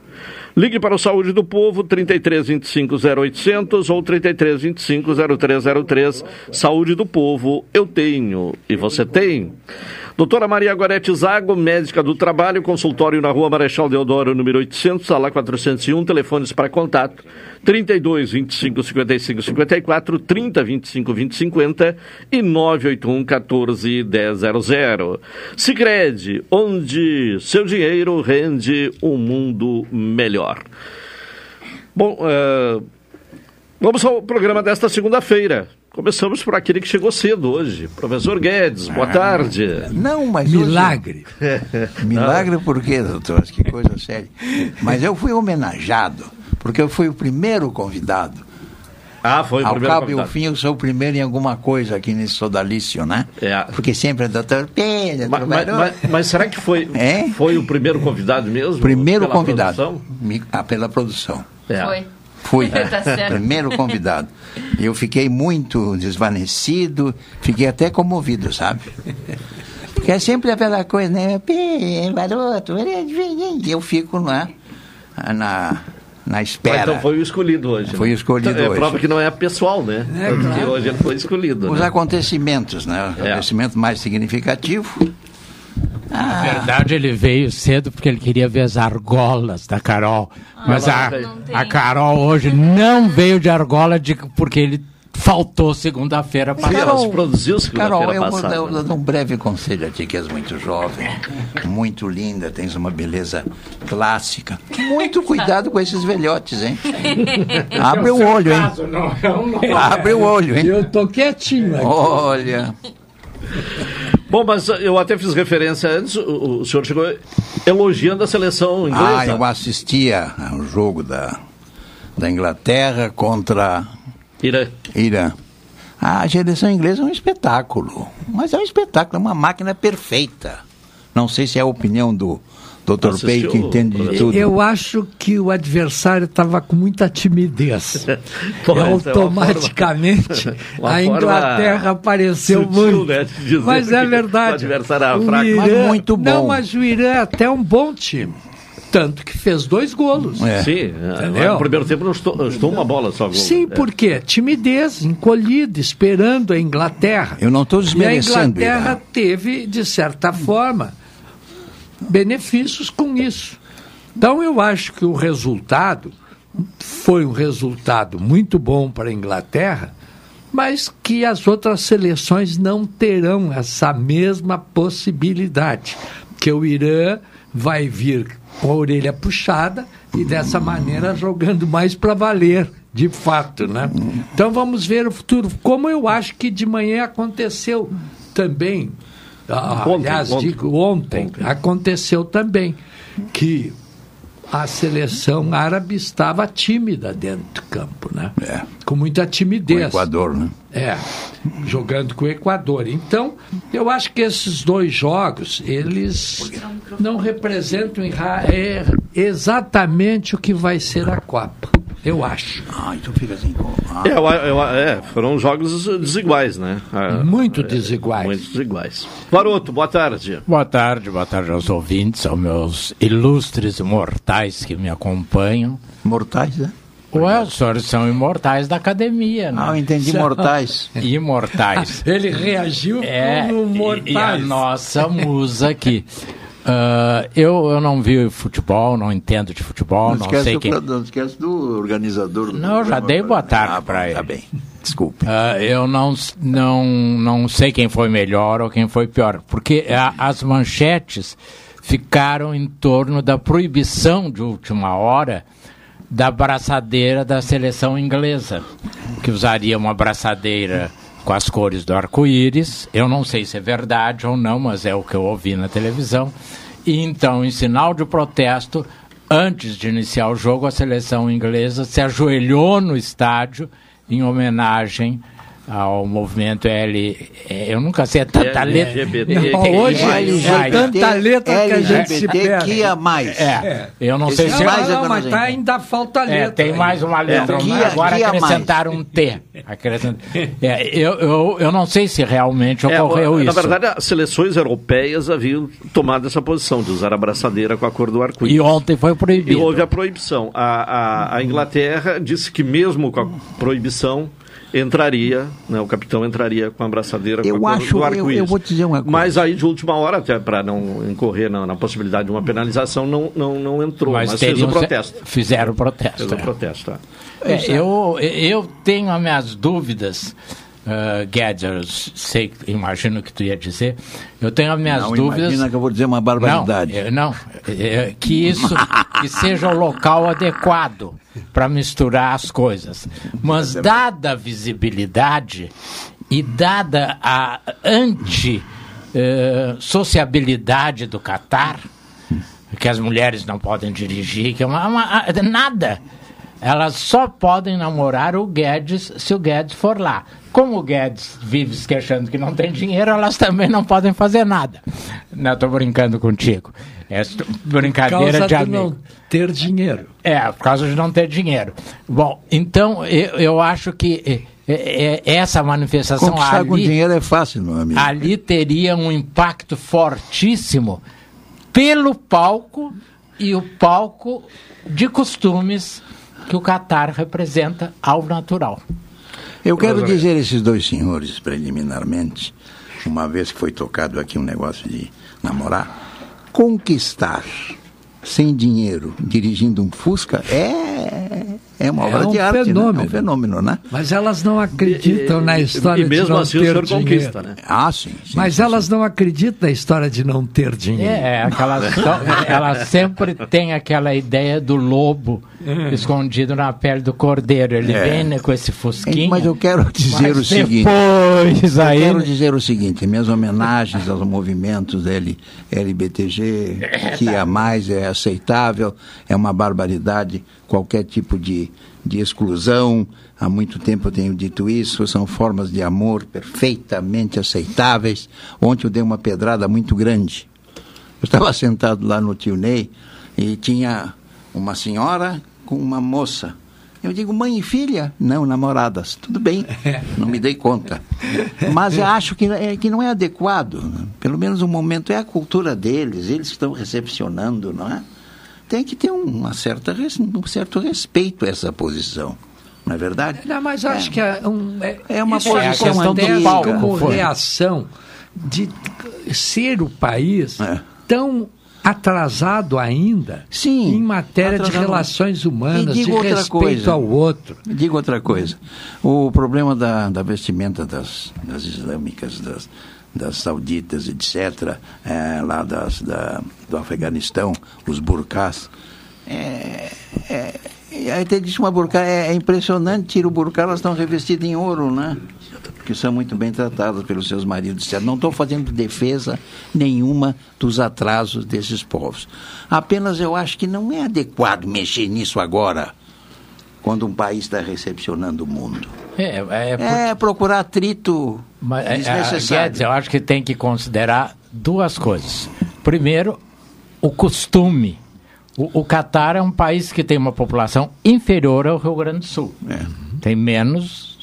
Ligue para o Saúde do Povo, 33 25 0800 ou 33 25 0303. Saúde do Povo, eu tenho e você tem. Doutora Maria Gorete Zago, médica do trabalho, consultório na rua Marechal Deodoro, número 800, sala 401, telefones para contato 32 25 55 54, 30 25 20 50 e 981 14 1000. Sicredi, onde seu dinheiro rende um mundo melhor. Bom, uh, vamos ao programa desta segunda-feira. Começamos por aquele que chegou cedo hoje. Professor Guedes, boa ah, tarde. Não, mas. Milagre. Hoje... Milagre por quê, doutor? Que coisa séria. Mas eu fui homenageado, porque eu fui o primeiro convidado. Ah, foi o Ao primeiro cabo e ao fim, eu sou o primeiro em alguma coisa aqui nesse sodalício, né? É. Porque sempre é doutor Pedro. Mas, mas, mas, mas, será que foi, é? foi o primeiro convidado mesmo? Primeiro convidado. Produção? Ah, pela produção. É. Foi. Fui. tá primeiro convidado. Eu fiquei muito desvanecido, fiquei até comovido, sabe? Porque é sempre aquela coisa, né? Garoto, eu fico lá na, na espera. Mas então foi o escolhido hoje. Foi o escolhido então, é hoje. É prova que não é pessoal, né? É, Porque claro. hoje ele foi escolhido. Os né? acontecimentos, né? O é. acontecimento mais significativo ah. Na verdade, ele veio cedo porque ele queria ver as argolas da Carol. Ah, Mas a, a Carol hoje não veio de argola de, porque ele faltou segunda-feira. Ela se produziu segunda-feira passada. Carol, eu, eu dou um breve conselho a ti, que és muito jovem, muito linda, tens uma beleza clássica. Muito cuidado com esses velhotes, hein? Abre o olho, hein? Abre o olho, hein? Eu tô quietinho aqui. Olha... Bom, mas eu até fiz referência antes, o, o senhor chegou elogiando a seleção inglesa. Ah, eu assistia ao jogo da, da Inglaterra contra Irã. Irã. A seleção inglesa é um espetáculo, mas é um espetáculo, é uma máquina perfeita. Não sei se é a opinião do Dr. Assistiu, Pei, que entende de tudo. Eu acho que o adversário estava com muita timidez. Pô, é uma automaticamente forma- uma a Inglaterra apareceu sutil, muito. né, Mas é verdade. o adversário era O fraco. Irã- Mas muito Não, bom. mas o Irã é até um bom time. Tanto que fez dois golos. Sim, Entendeu? no primeiro tempo não estou, não estou uma bola só. Gol. Sim, É. por quê? Timidez, encolhido, esperando a Inglaterra. Eu não estou E a desmerecendo. Inglaterra Irã. teve, de certa forma, benefícios com isso. Então eu acho que o resultado foi um resultado muito bom para a Inglaterra, mas que as outras seleções não terão essa mesma possibilidade. Que o Irã vai vir com a orelha puxada e dessa maneira jogando mais para valer, de fato, né? Então vamos ver o futuro. Como eu acho que de manhã aconteceu também, ah, Ontem, aliás, ontem. digo ontem, aconteceu também que a seleção árabe estava tímida dentro do campo, né? Com muita timidez. Com o Equador, né? É, jogando com o Equador. Então, eu acho que esses dois jogos, eles não representam é, exatamente o que vai ser a Copa. Eu acho. Ah, então fica assim. É, eu- eu- é, foram jogos desiguais, né? Ah, Muito é, desiguais. Muito desiguais. Varoto, boa tarde. Boa tarde, boa tarde aos ouvintes, aos meus ilustres mortais que me acompanham. Mortais, né? Ué, os senhores são imortais da academia, né? Ah, eu entendi mortais. Imortais. Ele reagiu É, como e, e a mortais. nossa musa aqui. Ah, eu, eu não vi futebol, não entendo de futebol, Não não, sei quem. não esquece do organizador. do Não, eu já dei boa tarde Ah, para bom, ele. Tá bem, desculpe. Ah, eu não, não, não sei quem foi melhor ou quem foi pior, porque a- as manchetes ficaram em torno da proibição de última hora da braçadeira da seleção inglesa, que usaria uma braçadeira com as cores do arco-íris. Eu não sei se é verdade ou não, mas é o que eu ouvi na televisão. E então, em sinal de protesto, antes de iniciar o jogo, a seleção inglesa se ajoelhou no estádio em homenagem ao movimento L. eh, Eu nunca sei tanta letra. LGBT. Não, hoje é tanta letra que a gente perde. que a mais. É, eu não sei é se... mais não, é mas tá, ainda falta letra. É, tem mais uma letra. É, agora guia mais. acrescentaram um T. É, eu, eu, eu não sei se realmente É, ocorreu na isso. verdade, as seleções europeias haviam tomado essa posição de usar a braçadeira com a cor do arco-íris. E ontem foi proibido. E houve a proibição. A, a, a Inglaterra disse que mesmo com a proibição entraria, né, o capitão entraria com a braçadeira Eu com a acho- do eu- arco-íris. eu vou te dizer uma coisa. Mas aí de última hora, até para não incorrer na, na possibilidade de uma penalização, não, não, não entrou, mas, fez teriam o protesto. Fizeram o protesto. Fez o é. protesto. é. É, eu, eu tenho as minhas dúvidas, uh, Guedes, sei, imagino que tu ia dizer. Eu tenho as minhas Não, dúvidas. imagina que eu vou dizer uma barbaridade. Não, é, não é, que isso que seja o local adequado para misturar as coisas. Mas dada a visibilidade e dada a anti eh, sociabilidade do Catar, que as mulheres não podem dirigir, que é uma, uma- nada. Elas só podem namorar o Guedes se o Guedes for lá. Como o Guedes vive se queixando que não tem dinheiro, elas também não podem fazer nada. Não, estou brincando contigo. É brincadeira Por de causa de amigo. não ter dinheiro. É, por causa de não ter dinheiro. Bom, então eu, eu acho que eh, eh, essa manifestação Conquistar com ali, dinheiro é fácil, meu amigo. ali teria um impacto fortíssimo pelo palco e o palco de costumes que o Catar representa ao natural. Eu quero dizer a esses dois senhores, preliminarmente, uma vez que foi tocado aqui um negócio de namorar, conquistar sem dinheiro, dirigindo um Fusca, é, é uma É obra um de arte, né? É fenômeno. um fenômeno, né? Mas elas não acreditam na história e mesmo de não assim o ter senhor dinheiro. conquista, né? Ah, sim. sim Mas sim, elas não acreditam na história de não ter dinheiro. É, aquelas, ela sempre tem aquela ideia do lobo escondido na pele do cordeiro. Ele É. vem né, com esse fusquinha. Mas eu quero dizer mas o seguinte. Depois eu aí. quero dizer o seguinte, minhas homenagens aos movimentos L, LBTG, que a mais é aceitável, é uma barbaridade qualquer tipo de, de exclusão. Há muito tempo eu tenho dito isso, são formas de amor perfeitamente aceitáveis. Ontem eu dei uma pedrada muito grande Eu estava sentado lá no tio Ney e tinha uma senhora com uma moça. Eu digo, mãe e filha? Não, namoradas. Tudo bem, não me dei conta. Mas eu acho que, é, que não é adequado. Pelo menos o momento é a cultura deles, eles estão recepcionando, não é? Tem que ter uma certa, um certo respeito a essa posição. Não é verdade? Não, mas acho que é, um, é, É uma isso posição acontece antiga. como Foi. reação de ser o país É. tão atrasado ainda Sim, em matéria de atrasado. relações humanas, E de respeito coisa. ao outro. Digo outra coisa. O problema da, da vestimenta das, das islâmicas, das, das sauditas, etc., é, lá das, da, do Afeganistão, os burkás, é, é, é, aí te disse uma burká, é, é impressionante, tira o burká, elas estão revestidas em ouro, né? Que são muito bem tratadas pelos seus maridos, etc. Não estou fazendo defesa nenhuma dos atrasos desses povos. Apenas eu acho que não é adequado mexer nisso agora, quando um país está recepcionando o mundo. É, é, por- É procurar atrito Mas, é, é, desnecessário. Guedes, eu acho que tem que considerar duas coisas. Primeiro, o costume. O, o Catar é um país que tem uma população inferior ao Rio Grande do Sul. É. Tem menos,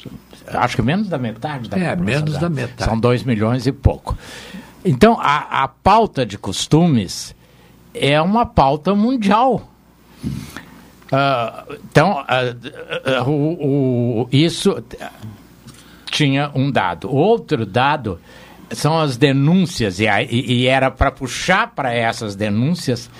acho que menos da metade da É, população. menos da metade. São 2 milhões e pouco. Então, a, a pauta de costumes é uma pauta mundial. Ah, então, o- o- isso tinha um dado. Outro dado são as denúncias, e, aí- e- e era para puxar para essas denúncias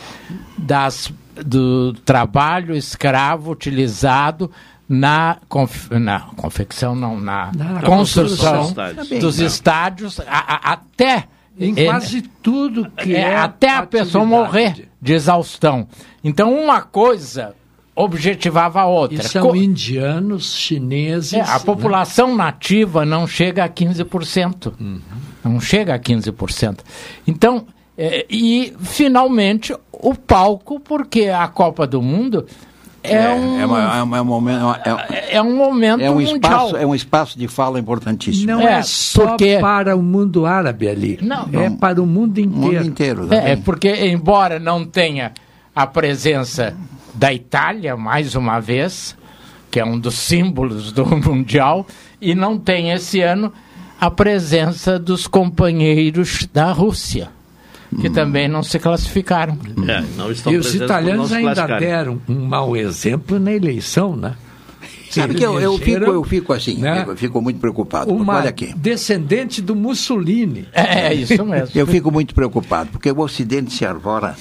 das, do trabalho escravo utilizado na, conf- na confecção, não, na, Na construção construção. dos estádios, a- a- até Em ele- quase tudo que é, é, até a pessoa morrer de exaustão. Então, uma coisa objetivava a outra. E são Co- indianos, chineses. é, a né? população nativa não chega a 15%. Uhum. Não chega a 15%. Então, é, e finalmente o palco, porque a Copa do Mundo é, um, é, uma- é uma- é um momento- é- é um momento é um mundial. espaço, é um espaço de fala importantíssimo. Não é, só para o mundo árabe ali. Não. é para o mundo inteiro. inteiro. É, é porque, embora não tenha a presença da Itália, mais uma vez, que é um dos símbolos do Mundial, e não tem esse ano a presença dos companheiros da Rússia, que também não se classificaram. É, não estão E os italianos ainda deram um mau exemplo na eleição, né? Sabe que eu, eu, fico, eu fico assim, né? eu fico muito preocupado. porque Uma Olha aqui. descendente do Mussolini. É, isso mesmo. Eu fico muito preocupado, porque o Ocidente se arvora,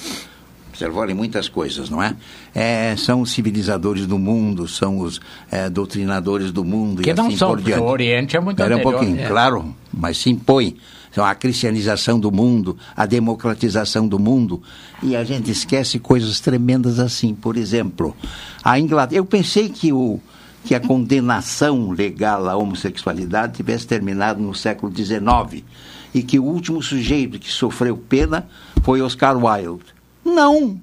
se arvora em muitas coisas, não é? É, são os civilizadores do mundo, são os é, doutrinadores do mundo Que e não assim são, por diante. o Oriente é muito Espera um pouquinho, É. claro, mas se impõe. Então, a cristianização do mundo, a democratização do mundo, e a gente esquece coisas tremendas assim. Por exemplo, a Inglaterra. Eu pensei que, o, que a condenação legal à homossexualidade tivesse terminado no século XIX e que o último sujeito que sofreu pena foi Oscar Wilde. Não!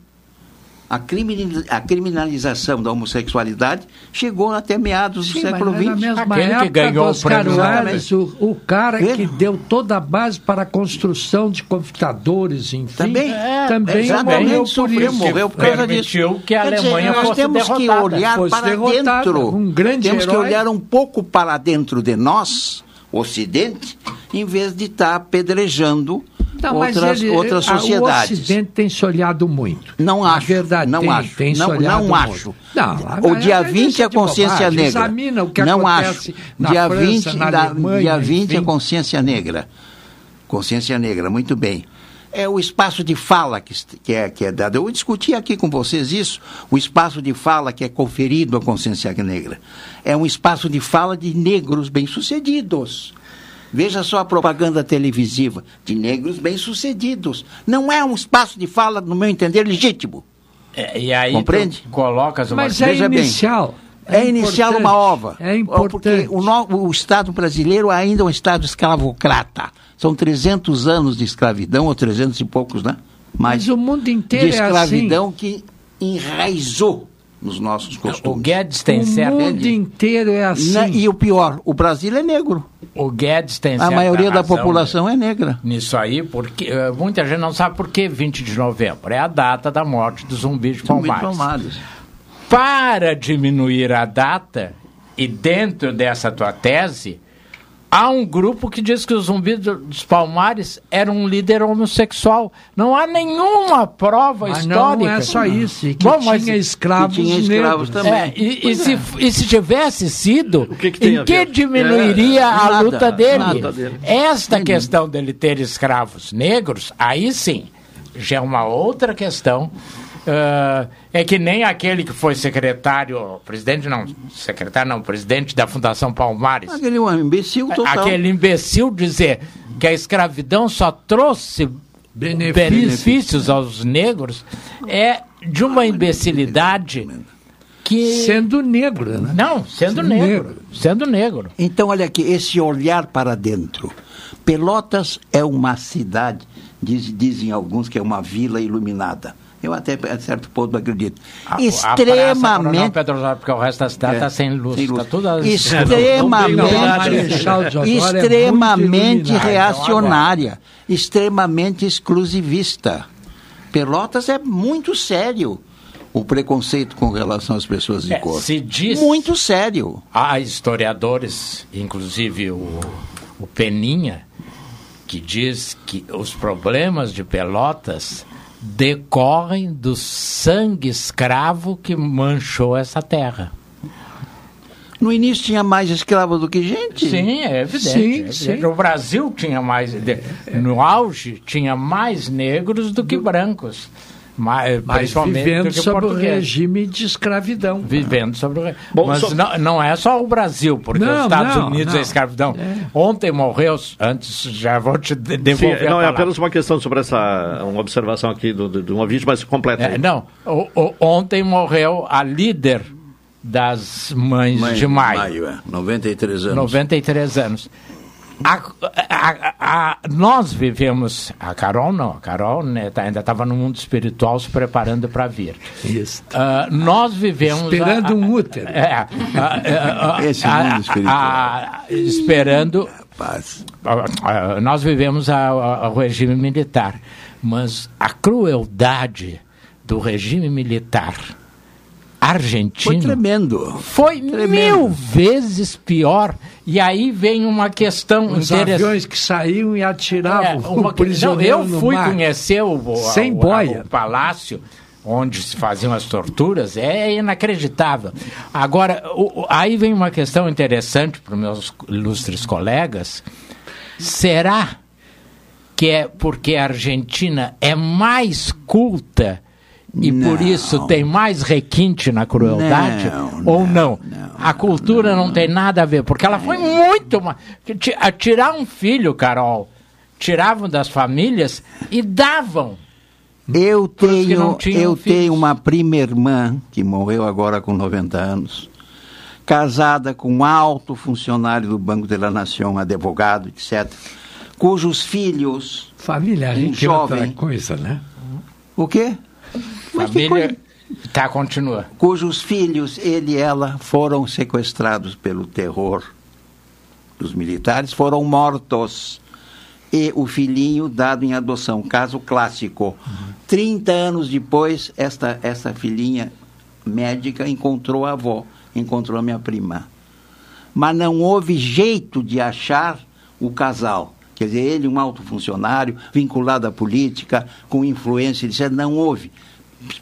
A, criminaliza- a criminalização da homossexualidade chegou até meados do Sim, século XX. Aquele que ganhou do o prêmio Nobel. Wilde, o, o cara que deu toda a base para a construção de computadores, enfim, Também, também exatamente, morreu por sofreu, isso. morreu por causa Permitiu disso. que a Quer Alemanha nós fosse temos que olhar Fosse para derrotada, dentro. um grande temos que herói. olhar um pouco para dentro de nós, Ocidente, em vez de estar apedrejando Não, mas outras, ele- outras a- sociedades. O Ocidente tem se olhado muito. Não acho. verdade, não tem, acho. tem não, não acho. Não, o dia mas 20 isso é consciência bobagem. negra. Examina o que não acontece acho. na dia França, 20, na da- Alemanha, dia 20 é consciência negra. Consciência negra, muito bem. É o espaço de fala que, que, é, que é dado. Eu discuti aqui com vocês isso, o espaço de fala que é conferido à consciência negra. É um espaço de fala de negros bem-sucedidos. Veja só a propaganda televisiva de negros bem-sucedidos. Não é um espaço de fala, no meu entender, legítimo. É, e aí Compreende? tu colocas uma... Mas é Veja bem, inicial. É, iniciar importante. uma ova. É Porque importante. o, no- o Estado brasileiro ainda é um Estado escravocrata. São 300 anos de escravidão, ou 300 e poucos, né? Mas o mundo inteiro de é assim. escravidão que enraizou nos nossos costumes. O Guedes tem o certa... mundo inteiro é assim. Na- e o pior, o Brasil é negro. O Guedes tem A certa maioria da razão população é negra. Nisso aí, porque eh, muita gente não sabe por que 20 de novembro. É a data da morte do zumbi de Zumbi de Palmares. Palmares. Para diminuir a data, e dentro dessa tua tese, há um grupo que diz que o zumbi do- dos Palmares era um líder homossexual. Não há nenhuma prova Mas histórica. não é só isso, e que Bom, mas- tinha escravos que tinha escravos negros. também. É, e, e Pois se, é. e se tivesse sido, que que em que ver? diminuiria É, a nada, luta dele? nada dele. Esta questão dele ter escravos negros, aí sim, já é uma outra questão. Ah, é que nem aquele que foi secretário, presidente não, secretário não, presidente da Fundação Palmares. Aquele imbecil total. Aquele imbecil dizer que a escravidão só trouxe benefícios, aos negros é de uma imbecilidade que. Sendo negro, né? Não, sendo, Sendo negro, negro. Sendo negro. Então, olha aqui, esse olhar para dentro. Pelotas é uma cidade, diz- dizem alguns que é uma vila iluminada. Eu até, a certo ponto, acredito. A- a Praça extremamente. Pedro Osório, porque o resto da cidade É, está sem luz. sem luz. Tá às- extremamente, Não, não, é extremamente iluminado. reacionária, extremamente exclusivista. Pelotas é muito sério o preconceito com relação às pessoas de É, cor. se diz- Muito sério. Há historiadores, inclusive o, o Peninha, que diz que os problemas de Pelotas decorrem do sangue escravo que manchou essa terra. No início tinha mais escravo do que gente. Sim, é evidente. Sim, é evidente. sim. O Brasil tinha mais. No auge, tinha mais negros do que brancos. Mais, Mas principalmente vivendo do que sob o regime de escravidão. Vivendo sobre o. re- Bom, Mas só- não, não é só o Brasil, porque Não, os Estados não, Unidos não. é escravidão. Ontem morreu, antes já vou te de- Sim, devolver. a não, é apenas uma questão sobre essa uma observação aqui do, do, de um ouvinte mais completa. É, não, o- o- ontem morreu a líder das mães Mãe de maio. é. 93 anos. 93 anos. A- a- a- nós vivemos, a Carol não, a Carol né, tá- ainda estava no mundo espiritual se preparando para vir. Isso. Ah, nós vivemos. Esperando a- um útero. É, a- a- a- Esse a- mundo espiritual. a- esperando. Paz. Nós vivemos o regime militar, mas a crueldade do regime militar argentino Foi tremendo. foi mil vezes pior. E aí vem uma questão Os aviões que saíam e atiravam É, uma prisioneiro não, eu fui mar. conhecer o, o- Sem o- boia. o palácio onde se faziam as torturas, é inacreditável. Agora, o- aí vem uma questão interessante para os meus ilustres colegas. Será que é porque a Argentina é mais culta e por Não. isso tem mais requinte na crueldade? Não, ou não? a cultura não tem nada a ver, porque ela foi muito. ti- a Tirar um filho, Carol, tiravam das famílias e davam. Eu não tenho, eu filhos. tenho uma prima irmã que morreu agora com 90 anos, casada com um alto funcionário do Banco de la Nación, advogado, etc., cujos filhos, Família um rica é outra jovem, coisa, né? o quê? Mas que Família. Tá, continua. cujos filhos, ele e ela, foram sequestrados pelo terror dos militares, foram mortos. E o filhinho dado em adoção, caso clássico. 30 anos depois, esta, essa filhinha médica encontrou a avó, encontrou a minha prima. Mas não houve jeito de achar o casal. Quer dizer, ele, um alto funcionário, vinculado à política, com influência, disse, não houve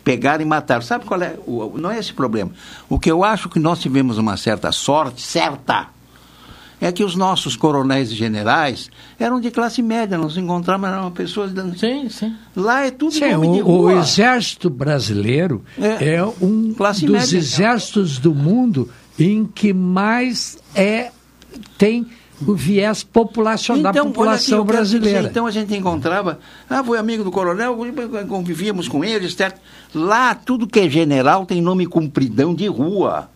pegaram e mataram. Sabe qual é? O, não é esse problema. O que eu acho que nós tivemos uma certa sorte, certa, é que os nossos coronéis e generais eram de classe média, nós encontramos eram pessoas... De... Sim, sim. Lá é tudo Sim, nome de o, o exército brasileiro É. é, um Classe dos média. exércitos do mundo em que mais é tem o viés populacional da olha aqui, população dizer, brasileira. então a gente encontrava, ah, foi amigo do coronel, convivíamos com eles, certo? Lá, tudo que é general tem nome compridão de rua.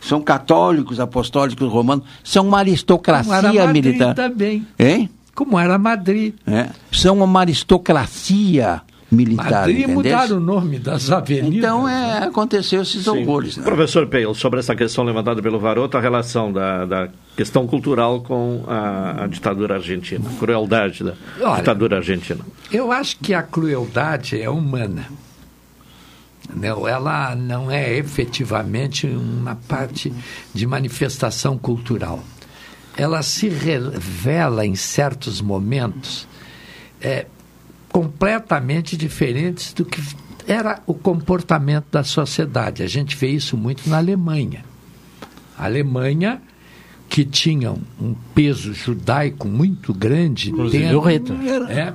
São católicos, apostólicos, romanos, são uma Como era aristocracia Madrid militar. também. Hein? Como era Madrid. É. São uma aristocracia militar. Madrid entendesse? mudaram o nome das avenidas. Então é, aconteceu esses Sim. horrores. né? Professor Peil, sobre essa questão levantada pelo Varoto, a relação da, da questão cultural com a, a ditadura argentina, a crueldade da Olha, ditadura argentina. Eu acho que a crueldade é humana. Não, ela não é efetivamente uma parte de manifestação cultural. Ela se revela em certos momentos é, completamente diferentes do que era o comportamento da sociedade. A gente vê isso muito na Alemanha. A Alemanha, que tinha um peso judaico muito grande. Inclusive tem- o Hitler. É,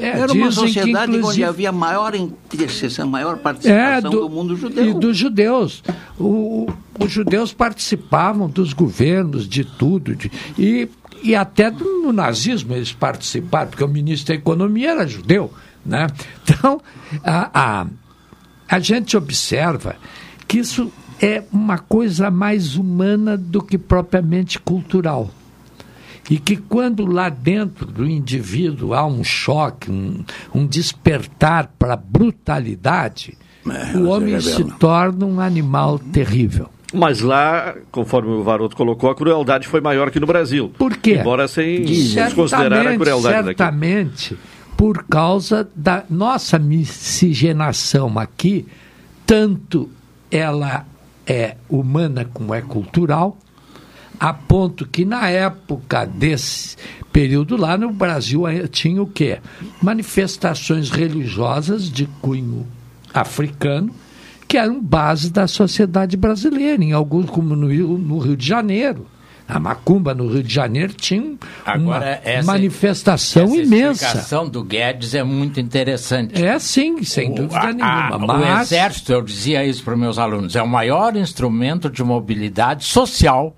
é, Era uma que, sociedade onde havia maior interseção, maior participação do, mundo judeu. E dos judeus. O- os judeus participavam dos governos, de tudo. de- e, e até no nazismo eles participaram, porque o ministro da Economia era judeu. Né? Então, a, a, a gente observa que isso é uma coisa mais humana do que propriamente cultural. E que quando lá dentro do indivíduo há um choque, um, um despertar para a brutalidade, o homem se torna um animal terrível. Mas lá, conforme o Varoto colocou, a crueldade foi maior que no Brasil. Por quê? Embora sem desconsiderar a Certamente, crueldade daqui. certamente, por causa da nossa miscigenação aqui, tanto ela é humana como é cultural, a ponto que na época desse período lá no Brasil tinha o quê? Manifestações religiosas de cunho africano que eram base da sociedade brasileira, em alguns como no Rio, no Rio de Janeiro. A Macumba no Rio de Janeiro tinha um- uma Agora, essa, manifestação essa imensa. explicação do Guedes é muito interessante. É sim, sem O- dúvida a- nenhuma. a- mas... O Exército, eu dizia isso para os meus alunos, é o maior instrumento de mobilidade social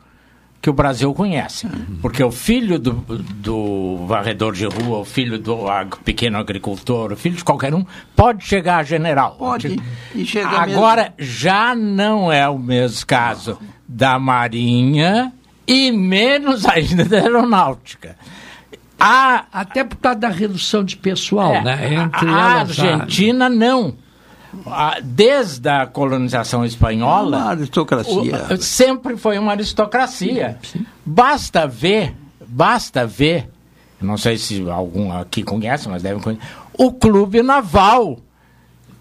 que o Brasil conhece. Porque o filho do, do varredor de rua, o filho do ag- pequeno agricultor, o filho de qualquer um, pode chegar a general. Pode. E chega Agora, já não é o mesmo caso da Marinha e menos ainda da Aeronáutica. A, Até por causa da redução de pessoal, é, né? Entre a elas, a- Argentina não. Desde a colonização espanhola, Uma aristocracia. o- sempre foi uma aristocracia. Basta ver, basta ver, não sei se algum aqui conhece, mas devem conhecer, o Clube Naval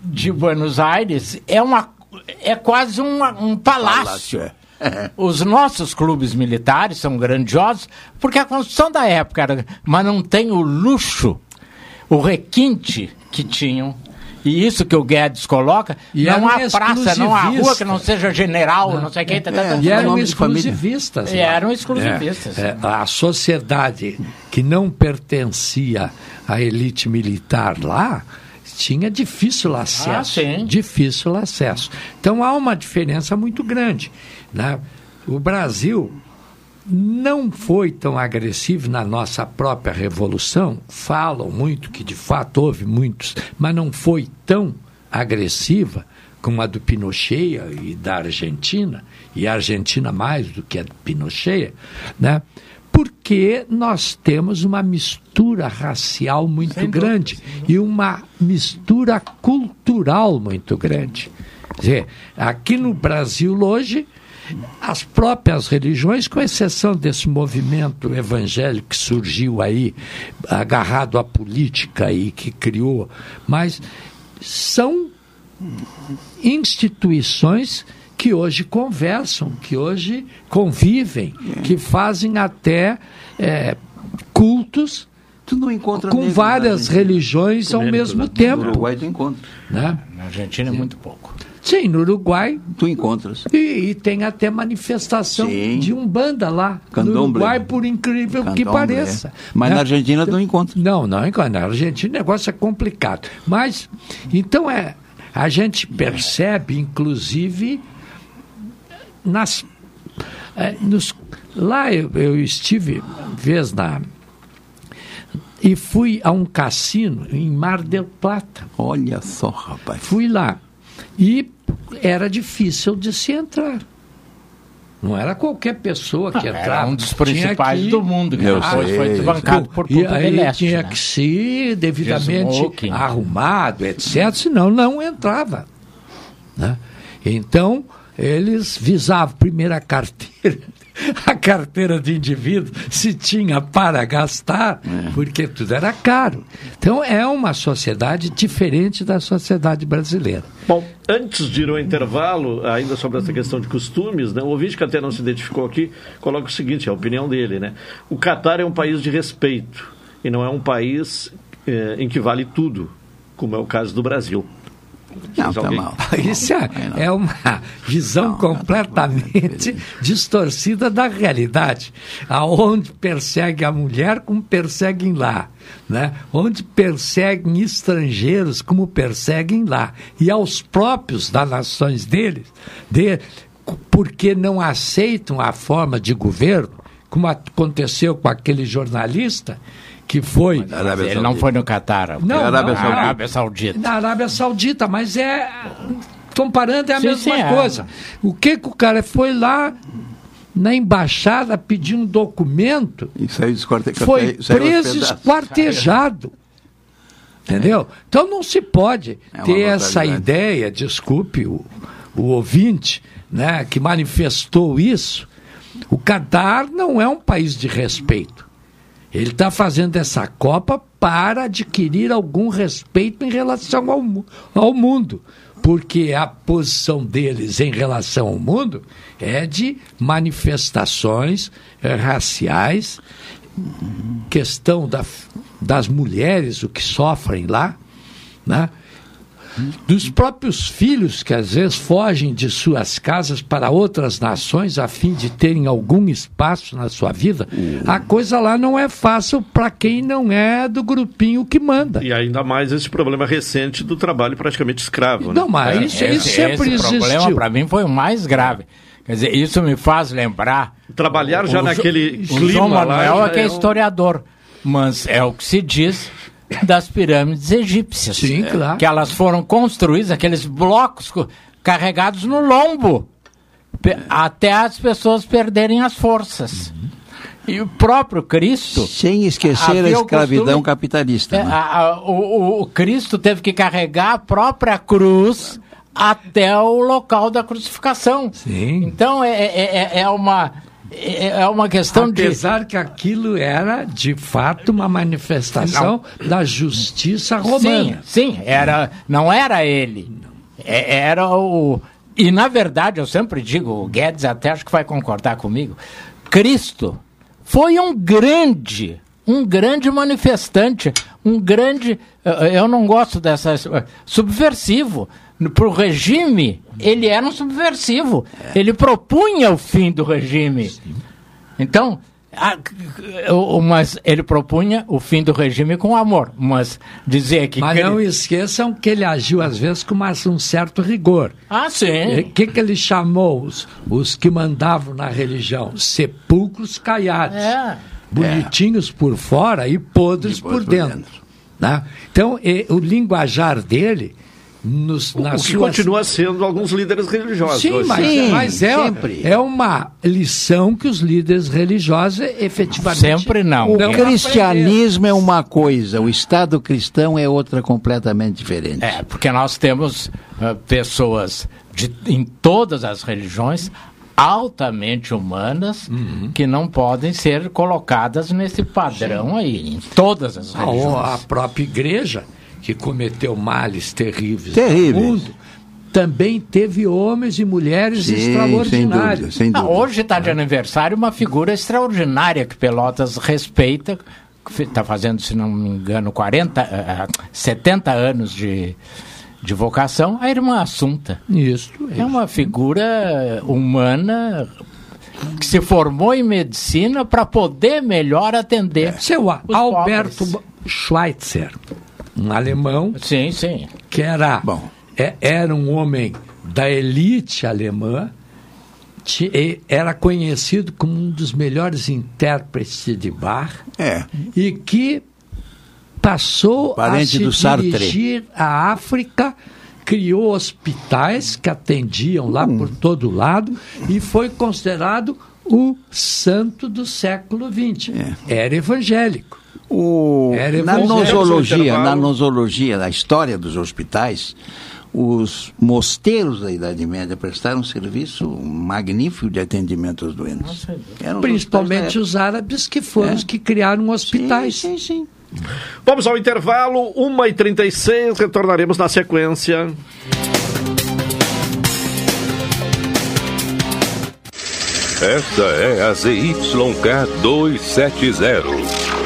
de Buenos Aires é uma é quase uma- um palácio. Os nossos clubes militares são grandiosos porque a construção da época era, mas não tem o luxo, o requinte que tinham. E isso que o Guedes coloca, E não há eram praça, não há rua que não seja general, não, sei o que. tá, tá, tá, e tá, eram nome de exclusivistas. lá. E eram exclusivistas. É, é, a sociedade que não pertencia à elite militar lá tinha difícil acesso. Difícil acesso. Então há uma diferença muito grande. Né? O Brasil não foi tão agressivo na nossa própria revolução. Falam muito que de fato houve muitos, mas não foi tão agressiva como a do Pinochet e da Argentina, e a Argentina mais do que a do Pinochet, né? porque nós temos uma mistura racial muito grande e uma mistura cultural muito grande. Quer dizer, aqui no Brasil hoje, as próprias religiões, com exceção desse movimento evangélico que surgiu aí, agarrado à política e que criou, mas são instituições que hoje conversam, que hoje convivem, que fazem até é, cultos Tu não encontra com várias religiões ao mesmo No tempo. Uruguai tu encontra. Né? Na Argentina é muito pouco. Sim, no Uruguai. Tu encontras. E, e tem até manifestação de Umbanda lá. No Candomblé. Uruguai, por incrível que Candomblé. pareça. Mas Né? na Argentina tu não encontra. Não, não encontra. Na Argentina o negócio é complicado. Mas, então é. A gente percebe, inclusive, nas. é, nos, lá eu, eu estive vez na. E fui a um cassino em Mar del Plata. Olha só, rapaz. Fui lá. E era difícil de se entrar. Não era qualquer pessoa que Ah, era entrava. um dos principais que- do mundo, que Eu depois sei. foi desbancado por E Punta aí del Este, tinha né? que ser devidamente smoking. arrumado, etc., senão não entrava. né? Então, eles visavam primeiro a carteira, a carteira de indivíduo, se tinha para gastar, porque tudo era caro. Então, é uma sociedade diferente da sociedade brasileira. Bom, antes de ir ao intervalo, ainda sobre essa questão de costumes, né, o ouvinte que até não se identificou aqui coloca o seguinte, a opinião dele, né? O Catar é um país de respeito e não é um país eh, em que vale tudo, como é o caso do Brasil. Não, tá alguém? mal. Isso é, é uma visão completamente distorcida da realidade. Aonde persegue a mulher, como perseguem lá. Né? Onde perseguem estrangeiros, como perseguem lá. E aos próprios das nações deles, de, porque não aceitam a forma de governo, como aconteceu com aquele jornalista que foi. Mas ele não foi no Catar. Não, na não. Arábia Saudita. Na Arábia Saudita, mas é. Comparando é a Sim, mesma sim, é. coisa. O que, que o cara foi lá na embaixada pedir um documento, E saiu desquarte- foi saiu aos preso esquartejado. Entendeu? Então não se pode É ter essa ideia, desculpe o, o ouvinte, né, que manifestou isso. O Catar não é um país de respeito. Ele está fazendo essa Copa para adquirir algum respeito em relação ao, ao mundo. Porque a posição deles em relação ao mundo é de manifestações eh, raciais, questão da, das mulheres, o que sofrem lá, né? Dos próprios filhos que às vezes fogem de suas casas para outras nações a fim de terem algum espaço na sua vida, a coisa lá não é fácil para quem não é do grupinho que manda. E ainda mais esse problema recente do trabalho praticamente escravo. Não, né? mas isso, isso sempre esse problema, existiu. para mim, foi o mais grave. Quer dizer, isso me faz lembrar. Trabalhar já o, naquele o clima João lá Manuel já é que é é historiador, mas é o que se diz das pirâmides egípcias. Sim, claro. Que elas foram construídas, aqueles blocos co- carregados no lombo, até as pessoas perderem as forças. E o próprio Cristo. Sem esquecer a escravidão costume- capitalista. É, né? a- a- o, o- o Cristo teve que carregar a própria cruz até o local da crucificação. Sim. Então é, é, é- é uma é é uma questão de Apesar que aquilo era, de fato, uma manifestação da justiça romana. Sim, sim, era, não era ele. É- Era o. E na verdade, eu sempre digo, o Guedes até acho que vai concordar comigo. Cristo foi um grande, um grande manifestante, um grande. eh, Eu não gosto dessa. eh, subversivo. Para o regime, ele era um subversivo. Ele propunha o fim do regime. Então, a- mas ele propunha o fim do regime com amor. Mas dizer que. Mas que não ele- esqueçam que ele agiu, às vezes, com mais um certo rigor. Ah, sim. O que, que ele chamou os, os que mandavam na religião? Sepulcros caiados. É. Bonitinhos por fora e podres por dentro. né? Então, e- o linguajar dele, nos, O nas que suas continua sendo alguns líderes religiosos. Sim, hoje. mas, mas é, é uma lição que os líderes religiosos efetivamente. Sempre não. O não cristianismo é uma coisa, o Estado cristão é outra completamente diferente. É, porque nós temos ah, pessoas de, em todas as religiões altamente humanas Uhum. que não podem ser colocadas nesse padrão aí, em todas as A, religiões. a própria igreja, que cometeu males terríveis Terríveis. no mundo, também teve homens e mulheres Sim, extraordinários. sem dúvida, sem Ah, dúvida. hoje está de aniversário uma figura extraordinária que Pelotas respeita. Está fazendo, se não me engano, 40, ah, ah, 70 anos de, de vocação, a irmã Assunta. Isso. É uma figura humana que se formou em medicina para poder melhor atender. Seu A- os Alberto pobres. Schweitzer, um alemão Sim, sim. que era, é- era um homem da elite alemã, ti- e era conhecido como um dos melhores intérpretes de Bach É. e que passou Parente a se dirigir à África criou hospitais que atendiam lá por todo lado e foi considerado o santo do século XX. Era evangélico. O, Era na evangélico. nosologia, na nosologia, na história dos hospitais, os mosteiros da Idade Média prestaram um serviço magnífico de atendimento aos doentes. Eram os Principalmente os árabes que foram É. os que criaram hospitais. Sim, sim, Vamos ao intervalo, 1h36, retornaremos na sequência. Esta é a ZYK 270,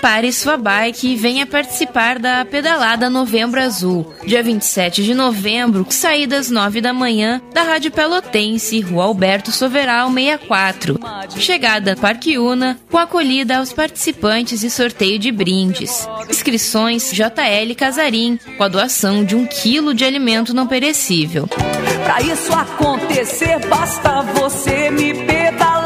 Prepare sua bike e venha participar da pedalada Novembro Azul. Dia 27 de novembro, saída às 9 da manhã, da Rádio Pelotense, Rua Alberto Soveral 64. Chegada Parque Una, com acolhida aos participantes e sorteio de brindes. Inscrições JL Casarim, com a doação de um quilo de alimento não perecível. Pra isso acontecer, basta você me pedalar.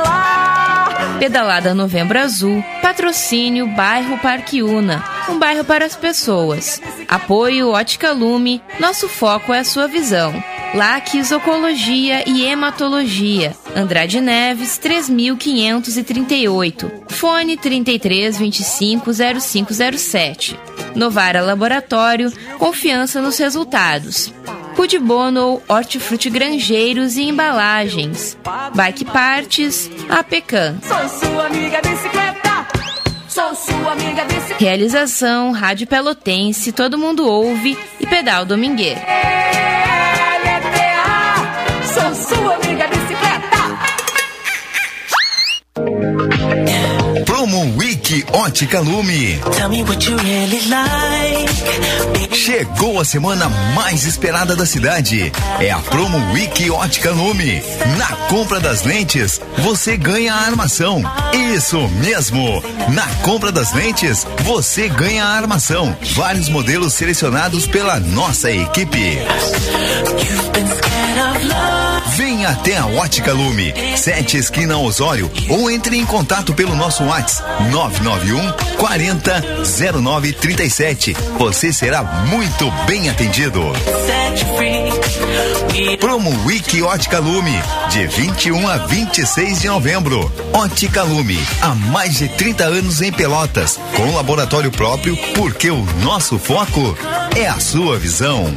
Pedalada Novembro Azul, patrocínio Bairro Parque Una, um bairro para as pessoas. Apoio Ótica Lume, nosso foco é a sua visão. Laques Ocologia e Hematologia, Andrade Neves 3538, fone 33 25 0507. Novara Laboratório, confiança nos resultados. Food Bono, Hortifruti Grangeiros e Embalagens. Bike Partes, APECAM. Sou sua amiga bicicleta. Sou sua amiga bicicleta. Realização Rádio Pelotense, todo mundo ouve e Pedal Domingueiro. Promo Week Ótica Lume. Really like. Chegou a semana mais esperada da cidade. É a Promo Week Ótica Lume. Na compra das lentes, você ganha a armação. Isso mesmo! Na compra das lentes, você ganha a armação. Vários modelos selecionados pela nossa equipe. Venha até a Ótica Lume, 7 esquina Osório, ou entre em contato pelo nosso WhatsApp 991 40 0937. Você será muito bem atendido. Promo Week Ótica Lume, de 21 a 26 de novembro. Ótica Lume, há mais de 30 anos em Pelotas, com laboratório próprio, porque o nosso foco é a sua visão.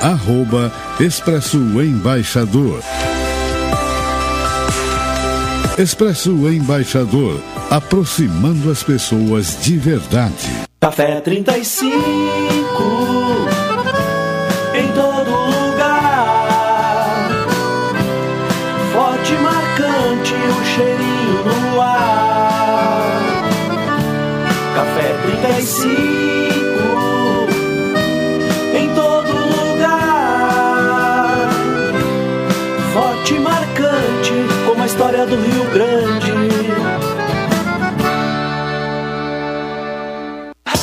arroba Expresso Embaixador. Expresso Embaixador, aproximando as pessoas de verdade. Café 35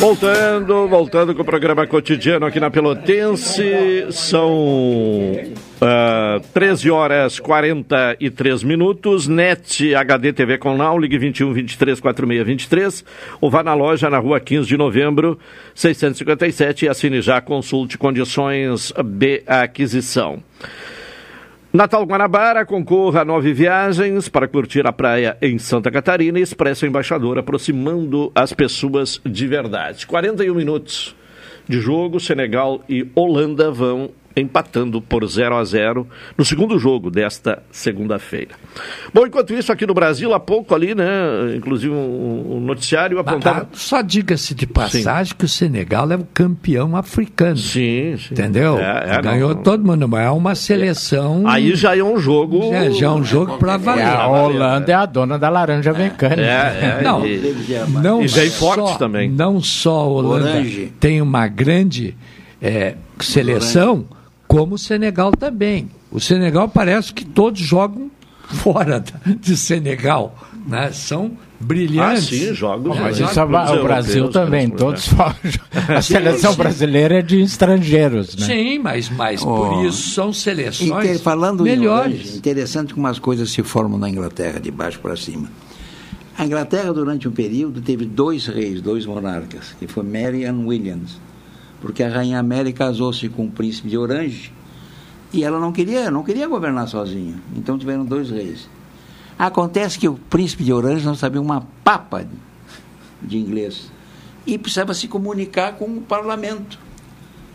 Voltando, voltando com o programa cotidiano aqui na Pelotense, são uh, 13 horas 43 minutos, NET HD TV com Now, ligue 21 23 46 23, ou vá na loja na rua 15 de novembro, 657 e assine já, consulte condições de aquisição. Natal Guanabara concorra a nove viagens para curtir a praia em Santa Catarina e Expresso Embaixador, aproximando as pessoas de verdade. 41 minutos de jogo, Senegal e Holanda vão empatando por 0 a 0 no segundo jogo desta segunda-feira. Bom, enquanto isso, aqui no Brasil, há pouco ali, né, inclusive um, um noticiário apontava... Ah, só diga-se de passagem sim. que o Senegal é o campeão africano. Sim, sim. Entendeu? É, é, Ganhou não, todo mundo, mas é uma seleção... Aí já é um jogo... Já, já é um jogo para valer. É, a Holanda é a dona da laranja mecânica. É, é, não, e, não e bem forte também. Não só a Holanda Orange. tem uma grande é, seleção como o Senegal também. O Senegal parece que todos jogam fora de Senegal, né? São brilhantes. Ah, sim, jogos. Mas de- isso é o Brasil também, todos fogem. A seleção brasileira é de estrangeiros, né? Sim, mas, mas Oh. por isso são seleções Inter- falando melhores. Interessante como as coisas se formam na Inglaterra, de baixo para cima. A Inglaterra, durante um período, teve dois reis, dois monarcas, que foi Mary e Williams. Porque a Rainha Mary casou-se com o príncipe de Orange e ela não queria, não queria governar sozinha. Então tiveram dois reis. Acontece que o príncipe de Orange não sabia uma papa de- de inglês e precisava se comunicar com o parlamento.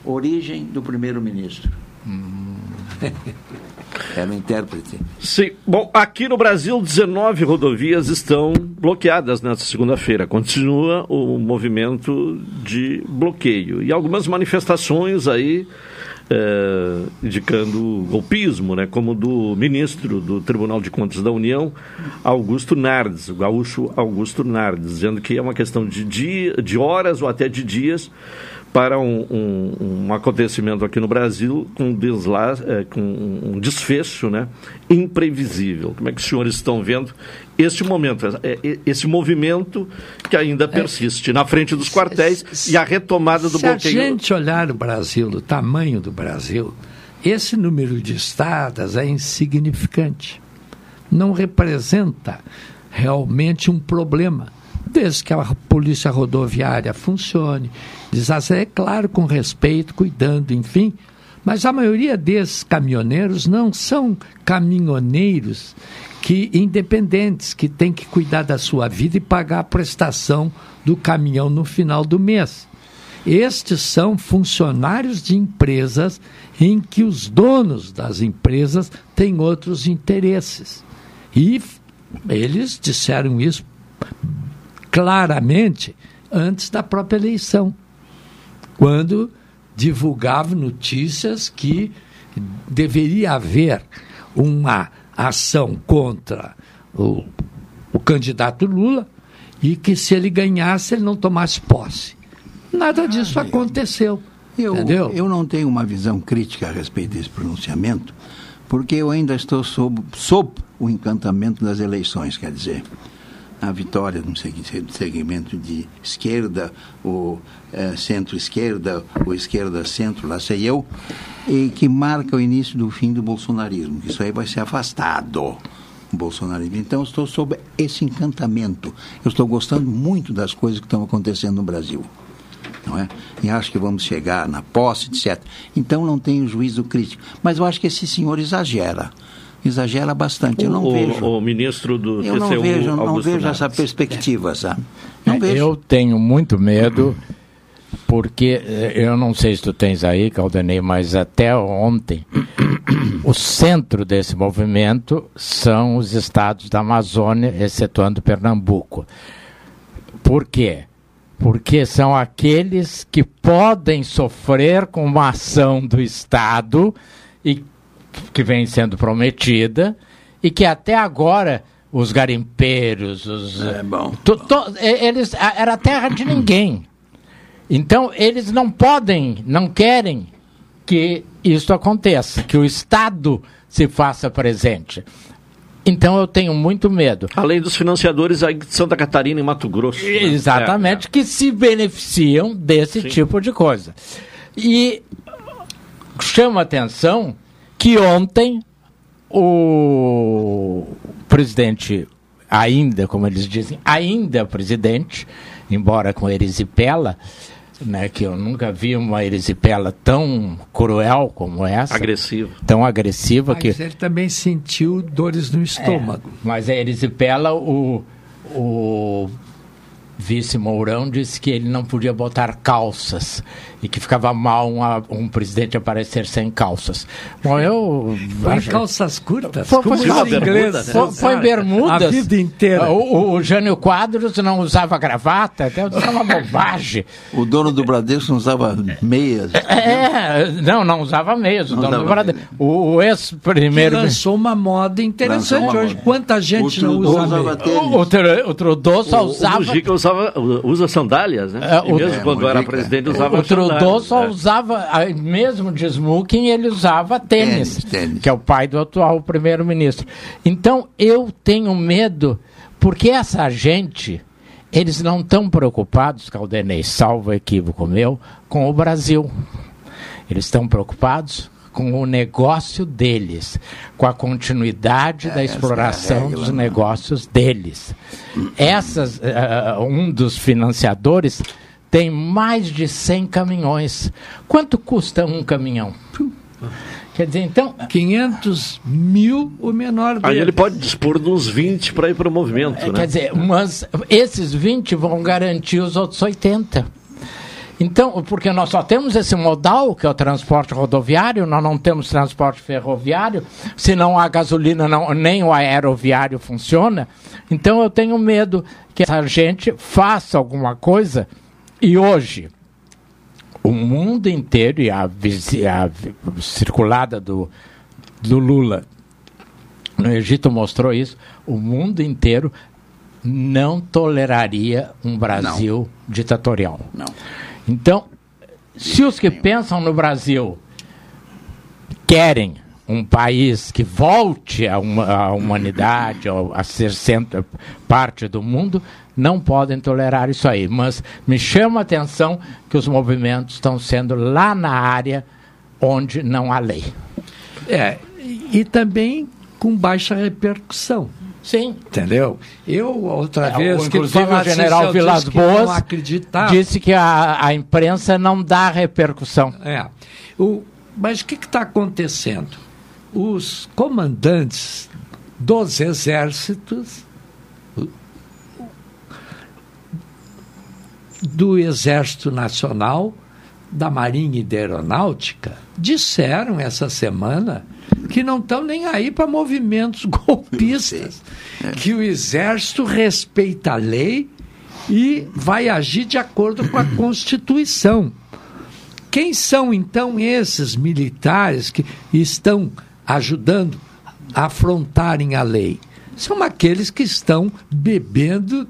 Origem do primeiro-ministro. Era o intérprete. Sim. Bom, aqui no Brasil, 19 rodovias estão bloqueadas nesta segunda-feira. Continua o movimento de bloqueio. E algumas manifestações aí eh, indicando golpismo, né? como do ministro do Tribunal de Contas da União, Augusto Nardes, o gaúcho Augusto Nardes, dizendo que é uma questão de, dia, de horas ou até de dias para um, um- um acontecimento aqui no Brasil com, um desla, eh, com um desfecho né, imprevisível. Como é que os senhores estão vendo este momento, eh, eh, esse movimento que ainda persiste na frente dos quartéis e a retomada do Se a bloqueio? gente olhar o Brasil, o tamanho do Brasil, esse número de estradas é insignificante. Não representa realmente um problema. Desde que a polícia rodoviária funcione, desastre, é claro, com respeito, cuidando, enfim, Mas a maioria desses caminhoneiros não são caminhoneiros que independentes, que têm que cuidar da sua vida e pagar a prestação do caminhão no final do mês. Estes são funcionários de empresas em que os donos das empresas têm outros interesses. E eles disseram isso claramente antes da própria eleição, quando divulgava notícias que deveria haver uma ação contra o, o candidato Lula e que se ele ganhasse ele não tomasse posse. Nada disso ah, aconteceu. Eu, entendeu? eu não tenho uma visão crítica a respeito desse pronunciamento, porque eu ainda estou sob, sob o encantamento das eleições, quer dizer, a vitória no segmento de esquerda, o é, centro-esquerda, ou esquerda-centro, lá sei eu, e que marca o início do fim do bolsonarismo. Isso aí vai ser afastado, bolsonarismo. Então, estou sob esse encantamento. Eu estou gostando muito das coisas que estão acontecendo no Brasil. Não é? E acho que vamos chegar na posse, etc. Então, não tenho juízo crítico. Mas eu acho que esse senhor exagera exagera bastante. Eu não o, vejo. O ministro do eu não vejo, não vejo essa perspectiva, sabe? Não vejo. Eu tenho muito medo, porque eh, eu não sei se tu tens aí, Caldenei, mas até ontem o centro desse movimento são os estados da Amazônia, excetuando Pernambuco. Por quê? Porque são aqueles que podem sofrer com uma ação do Estado e que vem sendo prometida e que até agora os garimpeiros, os é bom. To, to, eles era terra de ninguém. Então eles não podem, não querem que isso aconteça, que o Estado se faça presente. Então eu tenho muito medo. Além dos financiadores de Santa Catarina e Mato Grosso. Né? Exatamente, é, é. que se beneficiam desse Sim. tipo de coisa. E chama atenção que ontem o presidente, ainda, como eles dizem, ainda presidente, embora com erisipela, né, que eu nunca vi uma erisipela tão cruel como essa. Agressiva. Tão agressiva mas que... ele também sentiu dores no estômago. É, mas a erisipela, o, o vice Mourão disse que ele não podia botar calças e que ficava mal um, um presidente aparecer sem calças. Bom, eu. Foi acho... calças curtas? Foi, foi, foi, inglês, foi, foi bermudas. A vida inteira. O, o, Jânio Quadros não usava gravata, até usava uma bobagem. O dono do Bradesco não usava meias. É, não, não usava meias. O, dono do Bradesco, o, o ex-primeiro. Lançou uma moda interessante uma hoje. Moda. Quanta gente não usa usava o, o, o Trudeau só usava. Usava, usa sandálias, né? É, o, mesmo é, quando era presidente usava o Trudeau só é. usava, mesmo de smoking, ele usava tênis, tênis, tênis. que é o pai do atual primeiro-ministro. Então eu tenho medo, porque essa gente, eles não estão preocupados, Caldenei, salvo equívoco meu, com o Brasil. Eles estão preocupados com o negócio deles, com a continuidade é, da exploração é regra, dos né? negócios deles. Essas, uh, um dos financiadores tem mais de 100 caminhões. Quanto custa um caminhão? Quer dizer, então. 500 mil o menor dele. Aí ele pode dispor de uns 20 para ir para o movimento. É, né? Quer dizer, mas esses 20 vão garantir os outros 80. Então, porque nós só temos esse modal, que é o transporte rodoviário, nós não temos transporte ferroviário, se não a gasolina, não, nem o aeroviário funciona. Então, eu tenho medo que essa gente faça alguma coisa. E hoje, o mundo inteiro, e a, a circulada do, do Lula no Egito mostrou isso, o mundo inteiro não toleraria um Brasil não. ditatorial. Não. Então, se os que pensam no Brasil querem um país que volte à, humanidade, a ser centro, parte do mundo, não podem tolerar isso aí. Mas me chama a atenção que os movimentos estão sendo lá na área onde não há lei. É, e também com baixa repercussão. Sim. Entendeu? Eu, outra é, vez, que o general Vilas Boas disse que a, a imprensa não dá repercussão. É. O, Mas o que está acontecendo? Os comandantes dos exércitos do Exército Nacional, da Marinha e da Aeronáutica, disseram essa semana que não estão nem aí para movimentos golpistas, que o Exército respeita a lei e vai agir de acordo com a Constituição. Quem são então esses militares que estão ajudando a afrontarem a lei? São aqueles que estão bebendo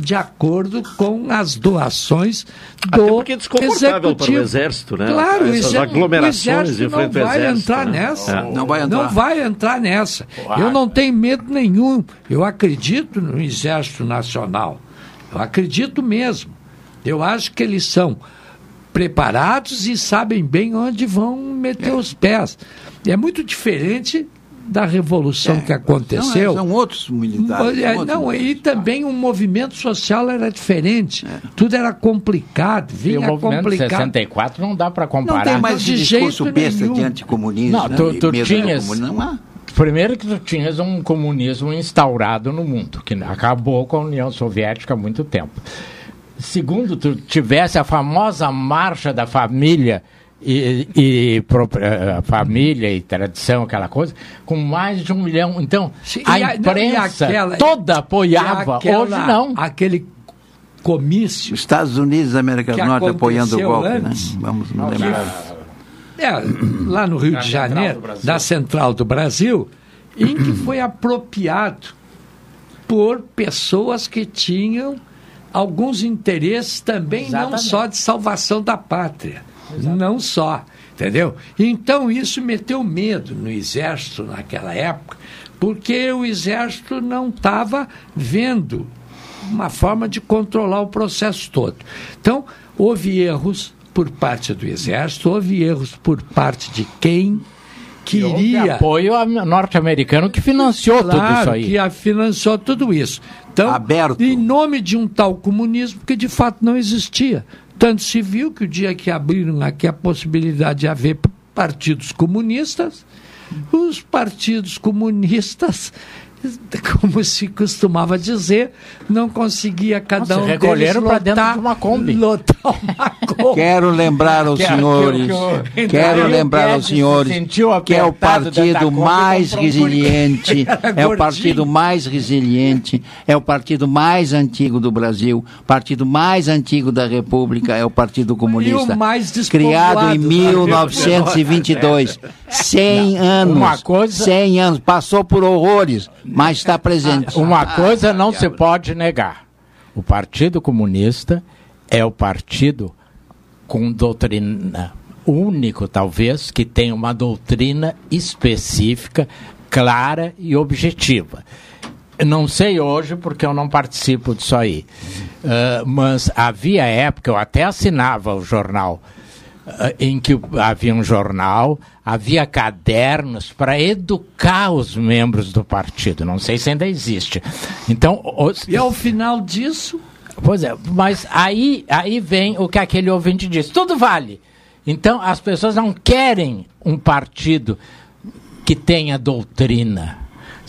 de acordo com as doações do Até porque é desconfortável executivo. para o exército, né? Claro, Essas exer- aglomerações o exército não vai exército, entrar né? nessa. É. Não vai entrar. Não vai entrar nessa. Eu não tenho medo nenhum. Eu acredito no Exército Nacional. Eu acredito mesmo. Eu acho que eles são preparados e sabem bem onde vão meter os pés. É muito diferente da revolução que aconteceu. Não, é, são outros militares. É, são outros não, e também o movimento social era diferente. Tudo era complicado, E o vinha movimento de complicado. 64 não dá para comparar. Não tem mais de de discurso jeito besta nenhum. de anticomunismo. Não, né? tu, tu tinhas. Não há. Primeiro que tu tinhas um comunismo instaurado no mundo, que acabou com a União Soviética há muito tempo. Segundo, tu tivesse a famosa marcha da família e, e pro- eh, família e tradição, aquela coisa, com mais de um milhão. Então, a não, e imprensa aquela- toda apoiava, aquela- hoje não. Aquele comício. Os Estados Unidos da América do Norte apoiando o golpe, antes. né? Vamos Que- lembrar. É, lá no Rio Da de Janeiro, da Central do Brasil, em que foi apropriado por pessoas que tinham alguns interesses também, não Exatamente. só de salvação da pátria, não só, entendeu? Então isso meteu medo no exército naquela época, porque o exército não estava vendo uma forma de controlar o processo todo. Então, houve erros por parte do Exército, houve erros por parte de quem queria. apoio a- norte-americano que financiou tudo Claro, isso aí. que financiou tudo isso. Então, em nome de um tal comunismo que de fato não existia. Tanto se viu que o dia que abriram aqui a possibilidade de haver partidos comunistas, os partidos comunistas, como se costumava dizer, não conseguia cada Se um recolheram deles para dentro de uma Kombi. lotar uma Kombi. Quero lembrar aos senhores, que- que- quero que- lembrar aos se senhores sentiu que é o partido mais resiliente, é o partido mais resiliente, é o partido mais antigo do Brasil, partido mais antigo da República, é o Partido Comunista. Criado em da 1922. 100 anos. Uma coisa- 100 anos. Passou por horrores, mas está presente. Uma coisa não se pode negar. O Partido Comunista é o partido com doutrina único, talvez, que tem uma doutrina específica, clara e objetiva. Não sei hoje porque eu não participo disso aí. Ah, mas havia época, eu até assinava o jornal, ah, em que havia um jornal, havia cadernos para educar os membros do partido. Não sei se ainda existe. Então, os- E ao final disso, Pois é, mas aí, aí vem o que aquele ouvinte disse: tudo vale. Então as pessoas não querem um partido que tenha doutrina.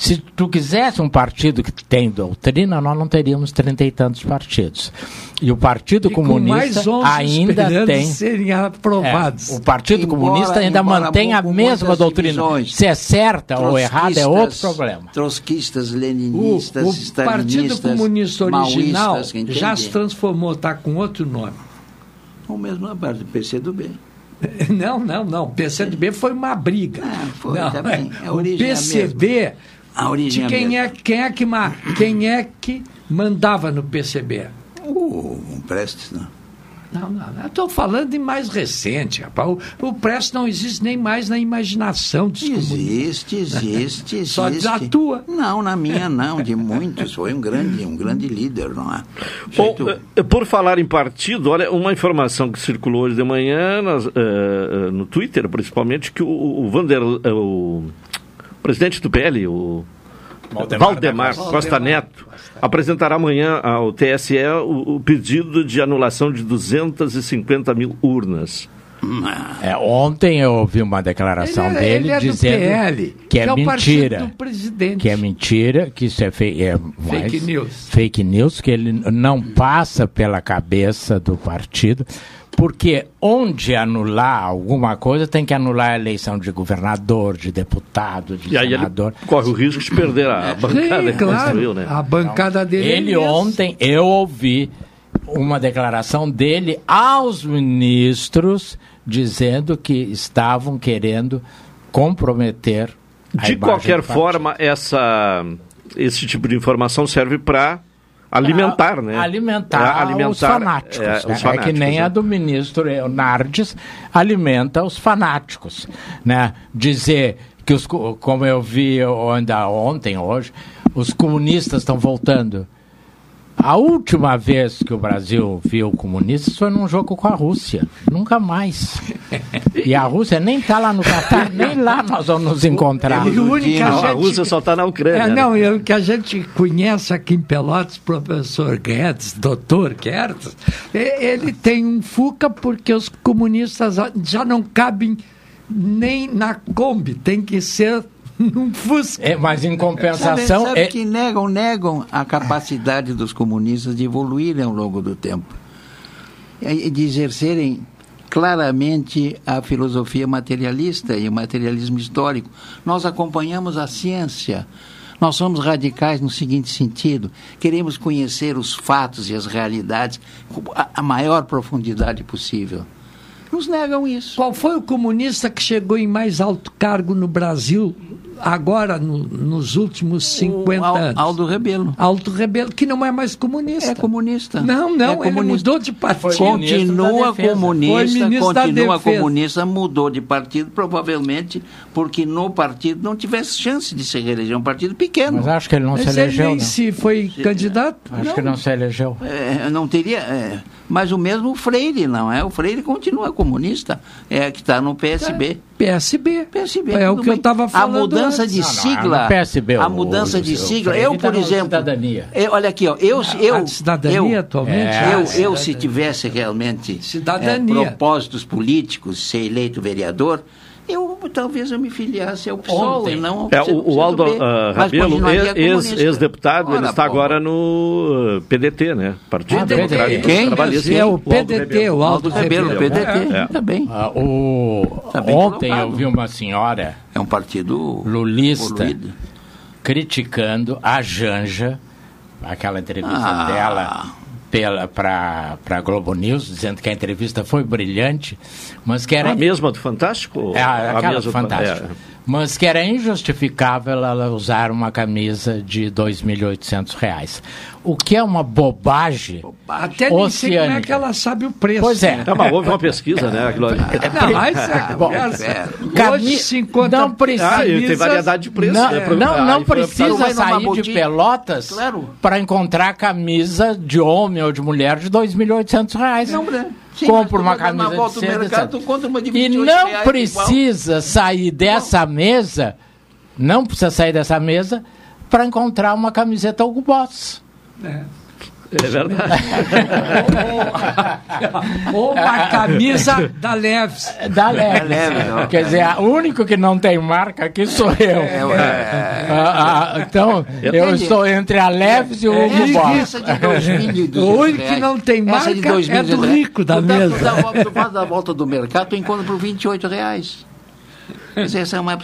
Se tu quisesse um partido que tem doutrina, nós não teríamos trinta e tantos partidos. E o Partido e com Comunista mais 11 ainda tem. serem aprovados. É, o Partido Embora- Comunista ainda embora mantém a mesma doutrina. divisões. Se é certa ou errada é outro problema. Trotskistas, leninistas, O, o Partido stalinistas, Comunista original já se transformou, está com outro nome. O mesmo do PCdoB. Não, não, não. O PCdoB foi uma briga. foi, não, bem. A o é a PCB, A origem de é quem, mesma. é, quem, é que, quem é que mandava no PCB? O Prestes, não. Não, não, não. Eu estou falando de mais recente, rapaz. O, o Prestes não existe nem mais na imaginação dos Existe, existe, existe. Só da tua. Não, na minha não, de muitos. Foi um grande, um grande líder, não é? Bom, eh, por falar em partido, olha, uma informação que circulou hoje de manhã nas, eh, no Twitter, principalmente, que o, o Vander, eh, o presidente do PL, o Valdemar Valdemar, Costa. Costa Neto, apresentará amanhã ao TSE o, o pedido de anulação de 250 mil urnas. É, ontem eu ouvi uma declaração Ele é- dele ele é do dizendo PL, que é, que é mentira. do presidente. Que é mentira, que isso é, fei- é mais- news. Fake news, que ele não passa pela cabeça do partido, porque onde anular alguma coisa tem que anular a eleição de governador, de deputado, de E aí ele senador. corre o risco de perder a bancada que construiu, né? A bancada dele. é Ele imensa. ontem, eu ouvi uma declaração dele aos ministros dizendo que estavam querendo comprometer a De qualquer forma, essa, esse tipo de informação serve para alimentar, né? Alimentar, É, os fanáticos. é, né? os É que fanáticos, nem né? a do ministro Nardes alimenta os fanáticos. Né? Dizer que, os, co- como eu vi ainda ontem, hoje, os comunistas estão voltando. A última vez que o Brasil viu comunistas foi num jogo com a Rússia. Nunca mais. E a Rússia nem está lá no Catar, nem lá nós vamos nos encontrar. E o único a Não, a gente- Rússia só está na Ucrânia. É, né? não, e o que a gente conhece aqui em Pelotas, professor Guedes, doutor Guedes, ele tem um fuca porque os comunistas já não cabem nem na Kombi, tem que ser num Fusca. É, mas em Sabe, compensação. sabe é- que negam, negam a capacidade dos comunistas de evoluírem ao longo do tempo. E de exercerem claramente a filosofia materialista e o materialismo histórico. Nós acompanhamos a ciência. Nós somos radicais no seguinte sentido: queremos conhecer os fatos e as realidades com a maior profundidade possível. Nos negam isso. Qual foi o comunista que chegou em mais alto cargo no Brasil agora, no- nos últimos 50 Al- anos? Aldo Rebelo. Aldo Rebelo, que não é mais comunista. É comunista. Não, não, É ele comunista. mudou de partido. Continua comunista, continua comunista, mudou de partido, provavelmente porque no partido não tivesse chance de se reeleger. Um partido pequeno. Mas acho que ele não Mas se ele elegeu. nem não. se foi candidato? Acho que não se elegeu. É, não teria. é, mas o mesmo Freire, não é? O Freire continua comunista, é que está no PSB. PSB. PSB. É o que eu bem. estava A falando mudança antes. de Não, não, é sigla. PSB, a mudança o- de o sigla. Freire Eu, tá por exemplo. Cidadania. eu- olha aqui, ó. Eu, eu, a cidadania eu, atualmente. É, eu, a eu, cidadania. se tivesse realmente Cidadania. é, propósitos políticos, ser eleito vereador, eu talvez eu me filiasse ao PSOL Ontem. e não ao É, o, o Aldo mas Rabelo, continuaria ex- ex-deputado, ele está pô. agora no ah, PDT, né? Partido Ah, Democrático PDT. Quem? Trabalhista. É o Aldo PDT, o Aldo Aldo Rebelo, Rebelo. PDT, É. tá bem. Ah, o... Tá bem Ontem colocado. eu vi uma senhora É um partido lulista evoluído. criticando a Janja, aquela entrevista Ah. dela para a Globo News, dizendo que a entrevista foi brilhante, mas que era A mesma do Fantástico? É, a- aquela mesma do- fantástica. é. Mas que era injustificável ela usar uma camisa de 2.800 reais. O que é uma bobagem Até nem sei como é que ela sabe o preço. Pois é. Tá, mas houve uma pesquisa, né? Aquilo ali. Não, mas é Bom, conversa. cami- Hoje 50 não precisa- Ah, tem variedade de preço. Não, né? Não, não foi- precisa numa sair de. Pelotas Claro. para encontrar camisa de homem ou de mulher de 2.800 reais. Não, né? Sim, Compra uma camisa de seda, mercado, tu uma de E 28 não precisa sair dessa mesa, não precisa sair dessa mesa para encontrar uma camiseta Hugo Boss. É verdade. Ou uma camisa da Leves. Da Leves. Quer dizer, o único que não tem marca aqui sou eu. é. Ah, ah, então, eu Entendi. estou entre a Leves e o É, Hugo Boss. de 2.200 O único que reais. não tem marca de 2.200 é do reais. rico da tu dá- mesa. Tu, dá, tu faz a volta do mercado, tu encontra por 28 reais. Essa é, uma,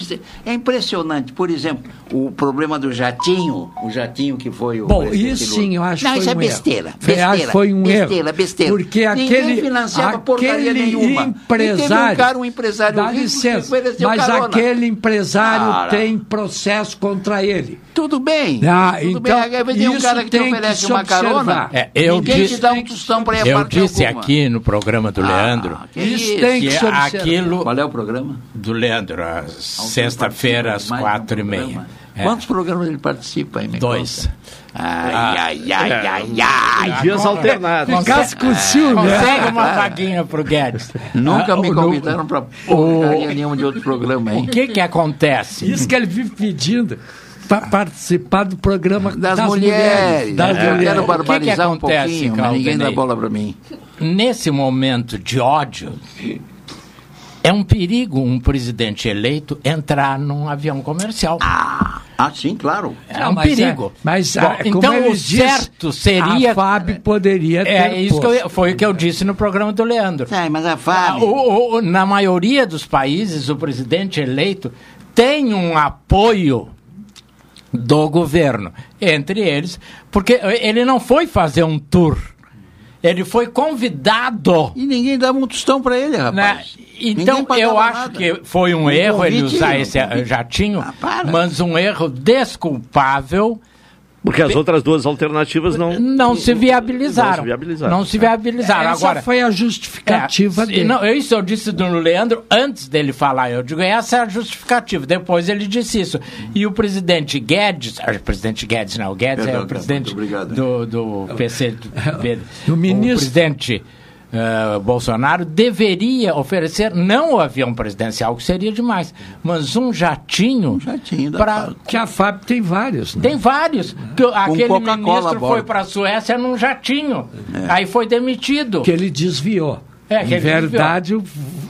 é impressionante. Por exemplo, o problema do jatinho, o jatinho que foi o. Bom, isso Lula. sim, eu acho Não, que isso foi é um besteira. erro. Acho Besteira. que foi um besteira, erro. Besteira, Porque Ninguém aquele, financiava porcaria aquele nenhuma. empresário. E teve um cara, um empresário dá licença, mas carona. aquele empresário Cara. tem processo contra ele. Tudo bem. Ah, tudo então, bem. Vem um isso cara que te que oferece uma carona. É, eu ninguém disse- te dá um tostão para ir a Eu disse alguma. aqui no programa do Leandro que Isso isso? tem que que observar. aquilo Qual é o programa? do Leandro, às sexta-feira, às quatro e meia. É. Quantos programas ele participa aí, me Dois. conta? Ai, ai, ai, ai, ai. Dias alternados. Ficasse com ciúme, né? Consegue uma vaguinha pro Guedes. Nunca Ah, me o- convidaram para porcaria nenhuma de outro programa, O hein? que que acontece? Isso que ele vive pedindo para participar do programa Das, mulheres. Das Eu mulheres. quero O que que barbarizar um acontece, pouquinho, mas ninguém dá bola para mim. Nesse momento de ódio, É um perigo um presidente eleito entrar num avião comercial. Ah, ah sim, claro. É Não, um mas é- perigo. mas, Bom, ah, como então o diz, certo seria. a FAB poderia ter É isso que eu- foi o que eu disse no programa do Leandro. É, mas a FAB. Ah, o- o- na maioria dos países, o presidente eleito tem um apoio do governo. Entre eles, porque ele não foi fazer um tour. Ele foi convidado. E ninguém dava um tostão para ele, rapaz. Né? Então, eu acho nada. que foi um Um erro ele usar esse jatinho, para. mas um erro desculpável. Porque as outras duas alternativas não... Não se viabilizaram. Não se viabilizaram. Não se viabilizaram. Essa Agora, foi a justificativa é, dele. Não, isso eu disse do Leandro antes dele falar. Eu digo, essa é a justificativa. Depois ele disse isso. E o presidente Guedes, ah, o presidente Guedes não, o Guedes é Perdão, o presidente do, do PC. Do, O ministro- O presidente ah, Bolsonaro deveria oferecer não o avião presidencial, que seria demais, mas um jatinho, para Que a FAB tem vários. Né? tem vários. Que aquele ministro foi para a Suécia num jatinho. Aí foi demitido. Que ele desviou. É, que Em ele verdade, o,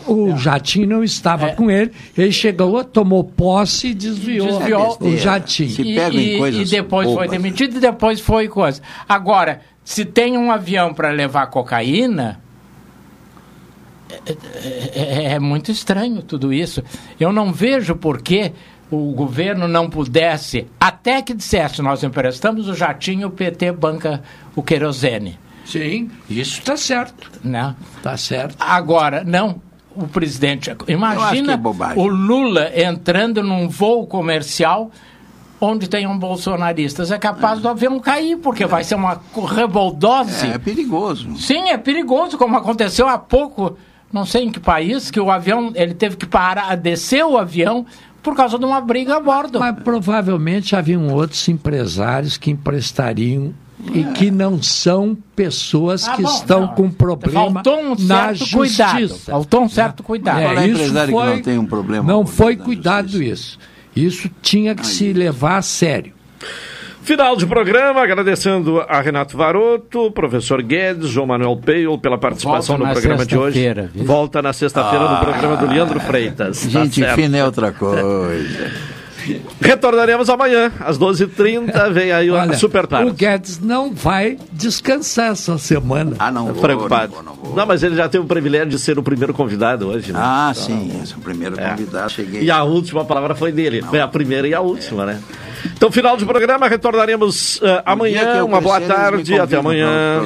o jatinho não estava com ele. Ele chegou, tomou posse e desviou, Desviou. o jatinho. E, e- e depois foi demitido e depois foi coisa. Agora, se tem um avião para levar cocaína, é, é- é muito estranho tudo isso. Eu não vejo por que o governo não pudesse, até que dissesse, nós emprestamos o jatinho, o PT banca o querosene. Sim, isso está certo. Né? Está certo. Agora, não. O presidente. Imagina é o Lula entrando num voo comercial onde tenham bolsonaristas. É capaz do avião cair, porque vai ser uma reboldose. É perigoso. Sim, é perigoso, como aconteceu há pouco, não sei em que país, que o avião ele teve que parar, descer o avião por causa de uma briga a bordo. Mas provavelmente haviam outros empresários que emprestariam e que não são pessoas Ah, que bom, estão não. com problema Faltou um na certo cuidado. justiça. Faltou um certo cuidado. Qual é isso empresário que foi- não tem um problema Não foi cuidado isso. Isso tinha que se levar a sério. Final de programa, agradecendo a Renato Varoto, professor Guedes, João Manuel Peio pela participação Volta no programa de hoje. viu? Volta na sexta-feira no programa do Leandro Freitas. Tá Gente certo. fina é outra coisa. Retornaremos amanhã, às 12h30. Vem aí Olha, o Super Tarde. o Guedes não vai descansar essa semana. Ah, não. Tô preocupado. Não, mas ele já teve o privilégio de ser o primeiro convidado hoje, né? Ah, Então, sim. Esse é o primeiro É. convidado. Cheguei. E a última palavra foi dele. Foi a primeira e a última, né? Então, final de programa, retornaremos que amanhã. eu Uma boa tarde, até amanhã.